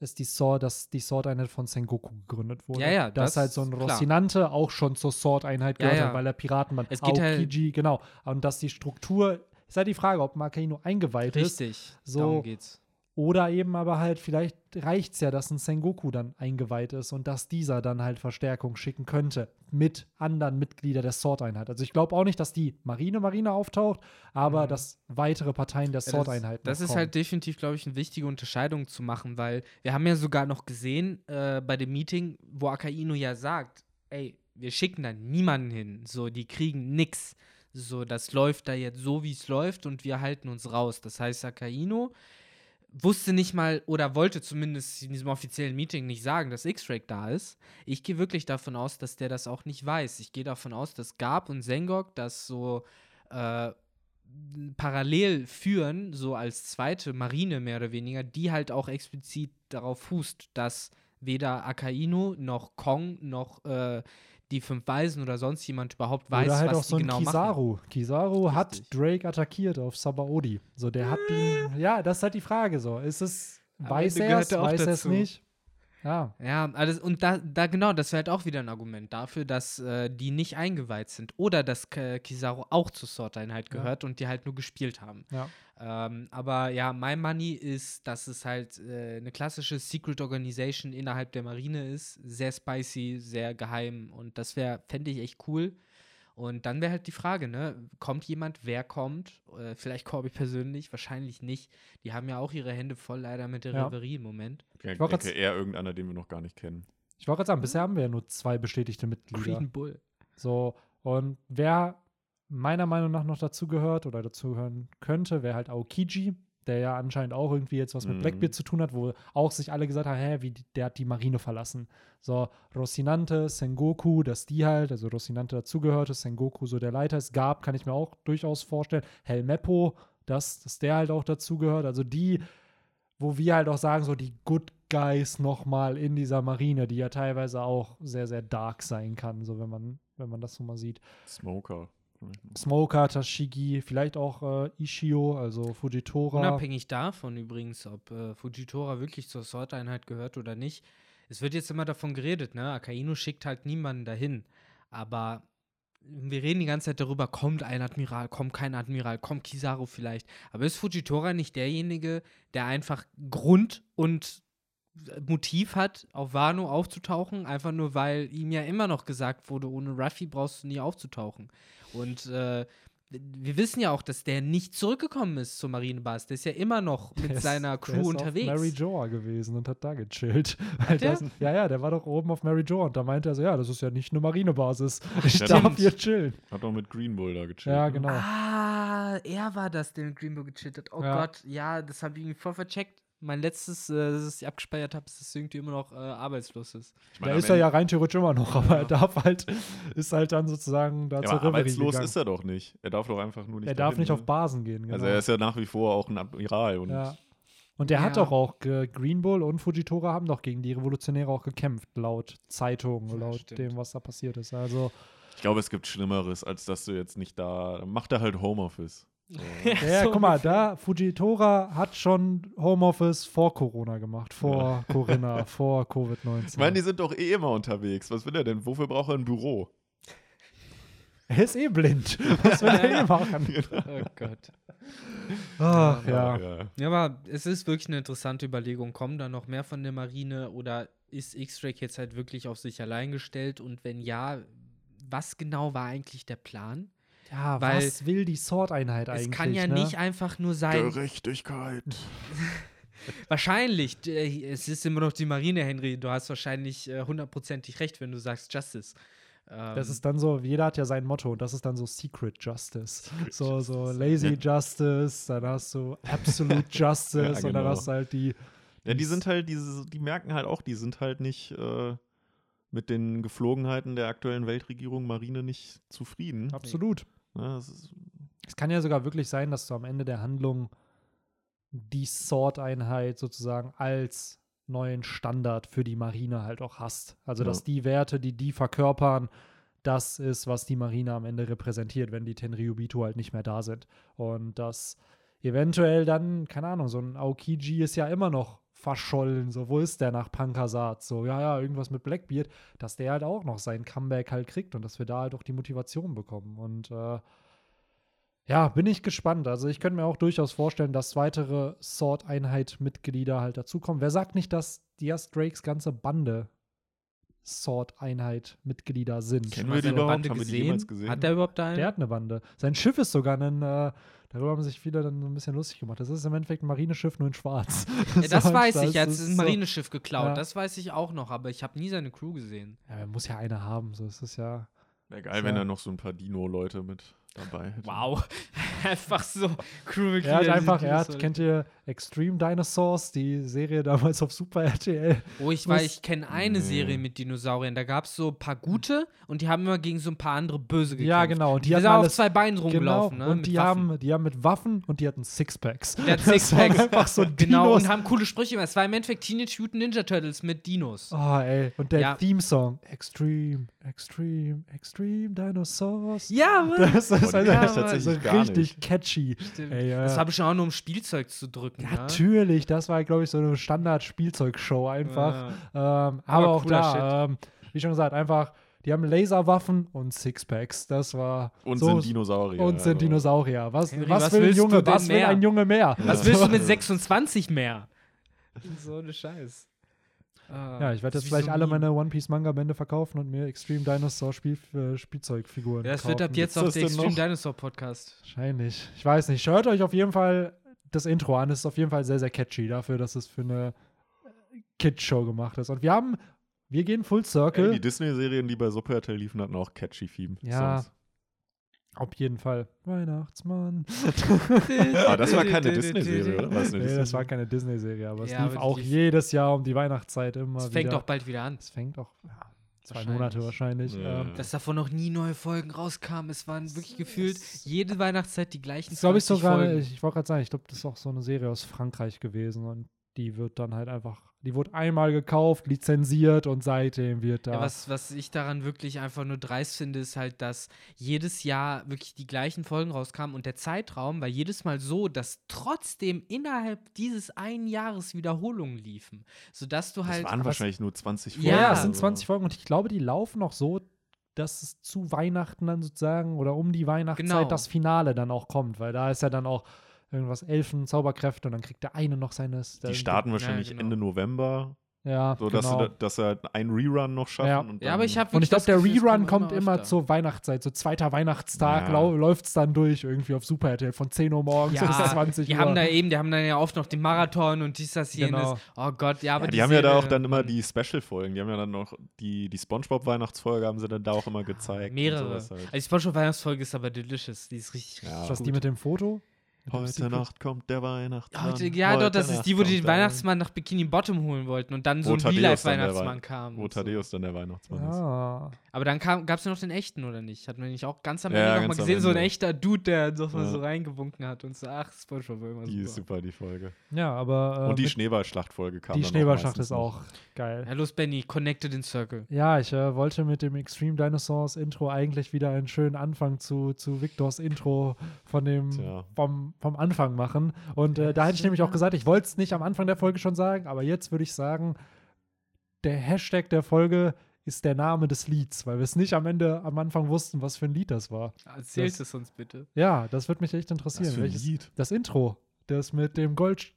es die Sword, dass die Sword-Einheit von Sengoku gegründet wurde. Ja, ja, Dass das halt so ein klar. Rocinante auch schon zur Sword-Einheit Ja, gehört ja. hat, weil er Piratenmann Es geht halt- Aokiji, genau. Und dass die Struktur, ist halt die Frage, ob Akainu eingeweiht ist Richtig, So- darum geht's. oder eben aber halt, vielleicht reicht es ja, dass ein Sengoku dann eingeweiht ist und dass dieser dann halt Verstärkung schicken könnte mit anderen Mitgliedern der Sword-Einheit. Also ich glaube auch nicht, dass die Marine-Marine auftaucht, aber Mhm. dass weitere Parteien der Sword-Einheit Das, das ist halt definitiv, glaube ich, eine wichtige Unterscheidung zu machen, weil wir haben ja sogar noch gesehen äh, bei dem Meeting, wo Akainu ja sagt, ey, wir schicken da niemanden hin, so, die kriegen nix. So, das läuft da jetzt so, wie es läuft und wir halten uns raus. Das heißt, Akainu wusste nicht mal oder wollte zumindest in diesem offiziellen Meeting nicht sagen, dass X-Ray da ist. Ich gehe wirklich davon aus, dass der das auch nicht weiß. Ich gehe davon aus, dass Gab und Sengok das so äh, parallel führen, so als zweite Marine mehr oder weniger, die halt auch explizit darauf fußt, dass weder Akainu noch Kong noch äh, die fünf Weisen oder sonst jemand überhaupt weiß, Oder halt was auch so die ein genau machen. Kizaru. Kizaru hat Richtig. Drake attackiert auf Sabaody. So, der hat ihn. Ja, das ist halt die Frage so. Ist es, weiß er es, weiß er es nicht? Ja. Ja, alles, und da, da genau, das wäre halt auch wieder ein Argument dafür, dass äh, die nicht eingeweiht sind oder dass K Kizaru auch zur Sword-Einheit Ja. gehört und die halt nur gespielt haben. Ja. Ähm, aber ja, My Money ist, dass es halt äh, eine klassische Secret Organization innerhalb der Marine ist. Sehr spicy, sehr geheim und das wäre, fände ich echt cool. Und dann wäre halt die Frage, ne, kommt jemand, wer kommt? Äh, vielleicht Corby persönlich, wahrscheinlich nicht. Die haben ja auch ihre Hände voll leider mit der Ja. Reverie im Moment. Ich wollte denke eher irgendeiner, den wir noch gar nicht kennen. Ich wollte gerade sagen, bisher haben wir ja nur zwei bestätigte Mitglieder. Green Bull. So, und wer meiner Meinung nach noch dazugehört oder dazugehören könnte, wäre halt Aokiji, der ja anscheinend auch irgendwie jetzt was mit Mhm. Blackbeard zu tun hat, wo auch sich alle gesagt haben, hä, wie, der hat die Marine verlassen. So, Rocinante, Sengoku, dass die halt, also Rocinante dazugehörte, Sengoku so der Leiter ist, Gab, kann ich mir auch durchaus vorstellen. Helmeppo, dass, dass der halt auch dazugehört. Also die, wo wir halt auch sagen, so die Good Guys nochmal in dieser Marine, die ja teilweise auch sehr, sehr dark sein kann, so wenn man, wenn man das so mal sieht. Smoker. Smoker, Tashigi, vielleicht auch äh, Ishio, also Fujitora. Unabhängig davon übrigens, ob äh, Fujitora wirklich zur Sword-Einheit gehört oder nicht. Es wird jetzt immer davon geredet, ne? Akainu schickt halt niemanden dahin. Aber wir reden die ganze Zeit darüber, kommt ein Admiral, kommt kein Admiral, kommt Kizaru vielleicht. Aber ist Fujitora nicht derjenige, der einfach Grund und Motiv hat, auf Wano aufzutauchen, einfach nur weil ihm ja immer noch gesagt wurde, ohne Ruffy brauchst du nie aufzutauchen. Und äh, wir wissen ja auch, dass der nicht zurückgekommen ist zur Marinebasis. Der ist ja immer noch mit Der ist- seiner der Crew ist unterwegs. Auf Mary Joa gewesen und hat da gechillt. Weil der? das, ja, ja, der war doch oben auf Mary Joa und da meinte er so, ja, das ist ja nicht eine Marinebasis. Ich stimmt. darf hier chillen. Hat auch mit Green Bull da gechillt. Ja, ne? genau. Ah, er war das, der mit Greenbow gechillt hat. Oh Ja. Gott, ja, das habe ich irgendwie voll vercheckt. Mein letztes, äh, das ich abgespeichert habe, ist, dass irgendwie immer noch äh, arbeitslos ist. Ich meine, Da ist er ja rein theoretisch immer noch, aber Ja. er darf halt, ist halt dann sozusagen da Ja, zur arbeitslos gegangen. ist er doch nicht. Er darf doch einfach nur nicht. er darf dahin, nicht ne? auf Basen gehen, genau. Also er ist ja nach wie vor auch ein Admiral. Und ja. Und der hat Ja. doch auch, äh, Green Bull und Fujitora haben doch gegen die Revolutionäre auch gekämpft, laut Zeitungen, Ja, laut stimmt. dem, was da passiert ist. Also, ich glaube, es gibt Schlimmeres, als dass du jetzt nicht da. Macht er halt Homeoffice. So. ja, so guck mal, da, Fujitora hat schon Homeoffice vor Corona gemacht, vor Corinna, vor Covid-19. Ich meine, die sind doch eh immer unterwegs. Was will er denn? Wofür braucht er ein Büro? er ist eh blind. Was will er eh machen? Oh Gott. Ach, ja. ja. Ja, aber es ist wirklich eine interessante Überlegung. Kommen da noch mehr von der Marine oder ist X-Ray jetzt halt wirklich auf sich allein gestellt? Und wenn ja, was genau war eigentlich der Plan? Ja, Weil was will die Sword-Einheit eigentlich? es kann ja ne? nicht einfach nur sein. Gerechtigkeit. Wahrscheinlich, äh, es ist immer noch die Marine, Henry. Du hast wahrscheinlich äh, hundertprozentig recht, wenn du sagst Justice. Ähm, Das ist dann so, jeder hat ja sein Motto und das ist dann so Secret Justice. Secret so, so Justice. Lazy Ja. Justice, dann hast du Absolute Justice Ja, und dann genau. hast du halt die. Ja, die sind halt, diese, die merken halt auch, die sind halt nicht äh, mit den Geflogenheiten der aktuellen Weltregierung Marine nicht zufrieden. Absolut. Ist, Es kann ja sogar wirklich sein, dass du am Ende der Handlung die Sword-Einheit sozusagen als neuen Standard für die Marine halt auch hast. Also, Ja. dass die Werte, die die verkörpern, das ist, was die Marine am Ende repräsentiert, wenn die Tenryubitu halt nicht mehr da sind. Und das eventuell dann, keine Ahnung, so ein Aokiji ist ja immer noch verschollen. So, wo ist der nach Pankasat? So, ja, ja, irgendwas mit Blackbeard, dass der halt auch noch sein Comeback halt kriegt und dass wir da halt auch die Motivation bekommen. Und äh, ja, bin ich gespannt. Also ich könnte mir auch durchaus vorstellen, dass weitere Sword-Einheit-Mitglieder halt dazukommen. Wer sagt nicht, dass Diaz Drakes ganze Bande Sword-Einheit-Mitglieder sind? Kennen wir die überhaupt? Bande Haben wir die gesehen? jemals gesehen? Hat der überhaupt einen? Der hat eine Bande. Sein Schiff ist sogar ein, äh, darüber haben sich viele dann so ein bisschen lustig gemacht. Das ist im Endeffekt ein Marineschiff, nur in schwarz. ja, das So, weiß ich, er hat ist ein so- Marineschiff geklaut. Ja. Das weiß ich auch noch, aber ich habe nie seine Crew gesehen. Ja, er muss ja eine haben, so ist es ja. Wäre geil, wenn er noch so ein paar Dino-Leute mit dabei hätte. Wow. Einfach so Crew Er hat einfach, er hat, kennt ihr Extreme Dinosaurs, die Serie damals auf Super RTL? Oh, ich weiß, ich kenne eine Nee. Serie mit Dinosauriern. Da gab es so ein paar gute und die haben immer gegen so ein paar andere böse gekämpft. Ja, genau. Und die, Die, hatten sind auf zwei Beinen genau, rumgelaufen, ne? und die Waffen. haben, die haben mit Waffen und die hatten Sixpacks. Der hat Das waren Sixpacks. einfach so genau, Dinos. und haben coole Sprüche gemacht. Es war im Endeffekt Teenage Mutant Ninja Turtles mit Dinos. Oh, ey. Und der Ja. Theme-Song. Extreme, Extreme, Extreme Dinosaurs. Ja, Mann. Das ist also, ich so tatsächlich gar richtig catchy. Ey, ja. Das war bestimmt auch nur um Spielzeug zu drücken. Ja, ne? Natürlich, das war, glaube ich, so eine Standard-Spielzeugshow einfach. Ja. Ähm, aber, Aber auch da, ähm, wie schon gesagt, einfach, die haben Laserwaffen und Sixpacks. Das war. Und so, sind Dinosaurier. Und sind also. Dinosaurier. Was, Henry, was, was will ein Junge? denn Was will mehr? ein Junge mehr? Was willst du mit 26 mehr? So eine Scheiß. Ah, Ja, ich werde jetzt gleich so alle meine One Piece Manga Bände verkaufen und mir Extreme Dinosaur Spiel, äh, Spielzeugfiguren Ja, das kaufen. wird ab jetzt auch der Extreme noch? Dinosaur Podcast. Wahrscheinlich. Ich weiß nicht. Hört euch auf jeden Fall das Intro an. Es ist auf jeden Fall sehr, sehr catchy dafür, dass es für eine Kid-Show gemacht ist. Und wir haben, wir gehen Full Ey, Circle. die Disney-Serien, die bei Super RTL liefen, hatten auch catchy Theme. Ja. Songs. Auf jeden Fall. Weihnachtsmann. Ah, das war keine Disney-Serie, oder? War es Nee, das war keine Disney-Serie, aber es Ja, lief aber auch jedes Jahr um die Weihnachtszeit immer Es wieder. fängt auch bald wieder an. Es fängt auch ja, zwei Wahrscheinlich. Monate wahrscheinlich. Ja. Ähm, Dass davon noch nie neue Folgen rauskamen. Es waren wirklich gefühlt jede Weihnachtszeit die gleichen Das glaube ich 20 sogar, Folgen. ich, ich wollte gerade sagen, ich glaube, das ist auch so eine Serie aus Frankreich gewesen und die wird dann halt einfach, die wurde einmal gekauft, lizenziert und seitdem wird da. Ja, was, was ich daran wirklich einfach nur dreist finde, ist halt, dass jedes Jahr wirklich die gleichen Folgen rauskamen und der Zeitraum war jedes Mal so, dass trotzdem innerhalb dieses einen Jahres Wiederholungen liefen. Sodass du Das halt. waren aber es- wahrscheinlich nur 20 Ja, Folgen. ja, es sind also. 20 Folgen und ich glaube, die laufen auch so, dass es zu Weihnachten dann sozusagen oder um die Weihnachtszeit Genau. das Finale dann auch kommt, weil da ist ja dann auch irgendwas Elfen, Zauberkräfte und dann kriegt der eine noch seines. Die starten wahrscheinlich genau. Ende November, Ja, so dass, genau. sie, da- dass sie einen Rerun noch schaffen. Ja. Und Ja, aber ich habe Und ich glaube, der Rerun kommt immer zur Weihnachtszeit, so zweiter Weihnachtstag Ja. läuft es dann durch irgendwie auf Super RTL von 10 Uhr morgens Ja, bis 20 die Uhr. haben da eben, die haben dann ja oft noch den Marathon und dies, das, jenes. Genau. Oh Gott, ja, aber Ja, die haben ja da auch dann immer die Special-Folgen. Die haben ja dann noch die, die Spongebob-Weihnachtsfolge haben sie dann da auch immer gezeigt. Mehrere. halt. Also die SpongeBob-Weihnachtsfolge ist aber delicious. Die ist richtig, Ja. richtig gut. die mit dem Foto? Heute? Nacht kommt der Weihnachtsmann. Heute, ja, Heute doch, das ist Nacht die, wo die den Weihnachtsmann nach Bikini Bottom holen wollten und dann so ein Thaddeus Real-Life-Weihnachtsmann Wei- kam. Wo und so. Thaddeus dann der Weihnachtsmann ist. Ah. Aber dann gab es ja noch den echten, oder nicht? Hat man nicht auch ganz am Ende ja, noch mal ganz am gesehen, so ein echter Dude, der so, Ja. so reingewunken hat und so, ach, Spongebob war immer Die ist super. super, die Folge. Ja, aber äh, Und die Schneeballschlachtfolge kam die Schneeballschlacht ist noch. auch geil. Ja, los, Benny, connected in Circle. Ja, ich äh, wollte mit dem Extreme Dinosaurs Intro eigentlich wieder einen schönen Anfang zu, zu Victors Intro von dem Tja. vom, vom Anfang machen. Und äh, da hätte ich nämlich auch gesagt, ich wollte es nicht am Anfang der Folge schon sagen, aber jetzt würde ich sagen, der Hashtag der Folge ist der Name des Lieds, weil wir es nicht am Ende am Anfang wussten, was für ein Lied das war. Erzählt Das- es uns bitte. Ja, das würde mich echt Was interessieren. für ein Welches, Lied? das Intro, das mit dem Goldteil.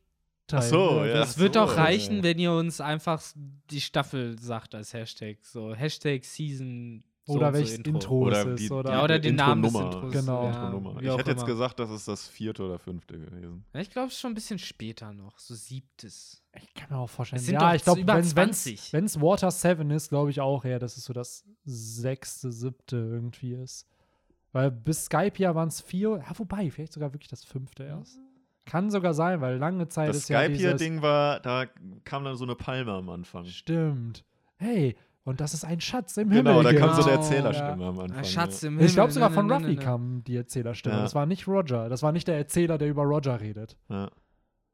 Ach so, ja. Es wird so, auch ja. reichen, wenn ihr uns einfach die Staffel sagt als Hashtag. So, Hashtag Season. So Oder und so welches Intro, Oder es ist. Oder Ja, oder den Namen des Intro-Nummer. Intros. Genau. Ja, Ich hätte jetzt gesagt, das ist das vierte oder fünfte gewesen. Ja, ich glaube, es ist schon ein bisschen später noch. So siebtes. Ich kann mir auch vorstellen. Es sind ja, doch ich glaube, wenn 20. es Water 7 ist, glaube ich auch eher, dass es so das sechste, siebte irgendwie ist. Weil bis Skype ja waren es vier, ja, wobei, vielleicht sogar wirklich das fünfte erst. Kann sogar sein, weil lange Zeit Das ist ja dieses, Skype-Hier-Ding war, da kam dann so eine Palme am Anfang. Stimmt. Hey, und das ist ein Schatz im Himmel. Genau, da kam so eine Genau. Erzählerstimme am Anfang. Ein Schatz ja. im Himmel. Ich glaube sogar von ne, ne, Ruffy ne, ne. kam die Erzählerstimme. Ja. Das war nicht Roger. Das war nicht der Erzähler, der über Roger redet. Ja.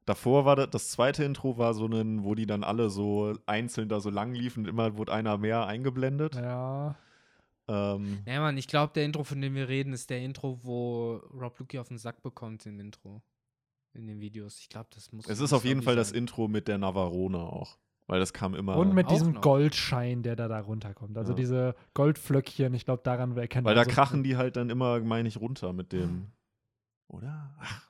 davor war das, das zweite Intro war so ein, wo die dann alle so einzeln da so lang liefen und immer wurde einer mehr eingeblendet. Ja. Ähm, Ja, Mann, ich glaube, der Intro, von dem wir reden, ist der Intro, wo Rob Luki auf den Sack bekommt im Intro. In den Videos. Ich glaube, das muss. es ist auf jeden Fall das sein. Intro mit der Navarone auch. Weil das kam immer. Und mit diesem noch. Goldschein, der da, da runterkommt. Also Ja. diese Goldflöckchen, ich glaube, daran erkennt weil da so- krachen die halt dann immer, meine ich, runter mit dem. Oder? Ach,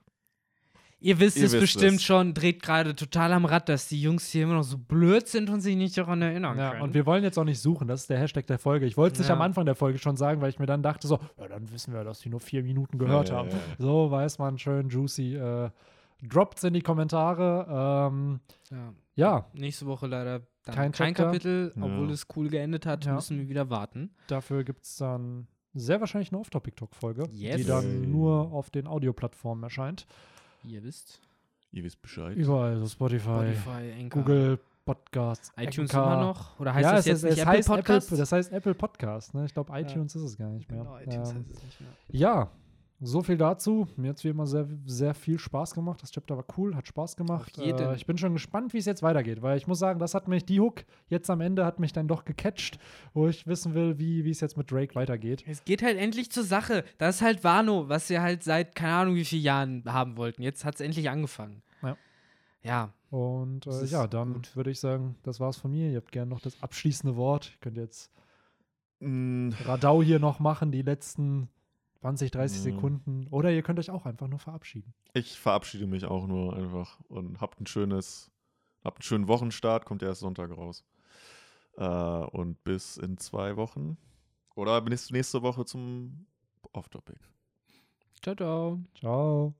Ihr wisst Ihr es wisst bestimmt es. schon, dreht gerade total am Rad, dass die Jungs hier immer noch so blöd sind und sich nicht daran erinnern Ja, können. und wir wollen jetzt auch nicht suchen, das ist der Hashtag der Folge. Ich wollte es nicht Ja. am Anfang der Folge schon sagen, weil ich mir dann dachte so, ja, dann wissen wir, dass die nur vier Minuten gehört Ja, haben. ja. So weiß man schön juicy. Äh, Droppt's in die Kommentare. Ähm, ja. Ja, Nächste Woche leider dann Kein kein. Kapitel, Ja. obwohl es cool geendet hat, Ja. müssen wir wieder warten. dafür gibt es dann sehr wahrscheinlich eine Off-Topic-Talk-Folge, die Yes. dann nur auf den Audioplattformen erscheint. Ihr wisst. Ihr wisst Bescheid. Überall, so Spotify, Spotify, Google Podcasts, iTunes Anchor. immer noch? Oder heißt ja, das es, jetzt ist, nicht es Apple heißt Podcast? Apple, das heißt Apple Podcast. Ne? Ich glaube, iTunes ist es gar nicht mehr. Genau, iTunes ähm, heißt es nicht mehr. Ja, so viel dazu. Mir hat es wie immer sehr, sehr viel Spaß gemacht. Das Chapter war cool, hat Spaß gemacht. Äh, ich bin schon gespannt, wie es jetzt weitergeht, weil ich muss sagen, das hat mich, die Hook jetzt am Ende hat mich dann doch gecatcht, wo ich wissen will, wie wie es jetzt mit Drake weitergeht. Es geht halt endlich zur Sache. Das ist halt Wano, was wir halt seit keine Ahnung wie vielen Jahren haben wollten. Jetzt hat es endlich angefangen. Ja. Ja. Und äh, ja, dann würde ich sagen, das war's von mir. Ihr habt gerne noch das abschließende Wort. Ihr könnt jetzt Mm, Radau hier noch machen, die letzten 20, 30 Mhm. Sekunden. Oder ihr könnt euch auch einfach nur verabschieden. Ich verabschiede mich auch nur einfach und habt ein schönes, habt einen schönen Wochenstart, kommt ja erst Sonntag raus. Äh, und bis in zwei Wochen. Oder bis nächste Woche zum Off-Topic. Ciao, ciao. Ciao.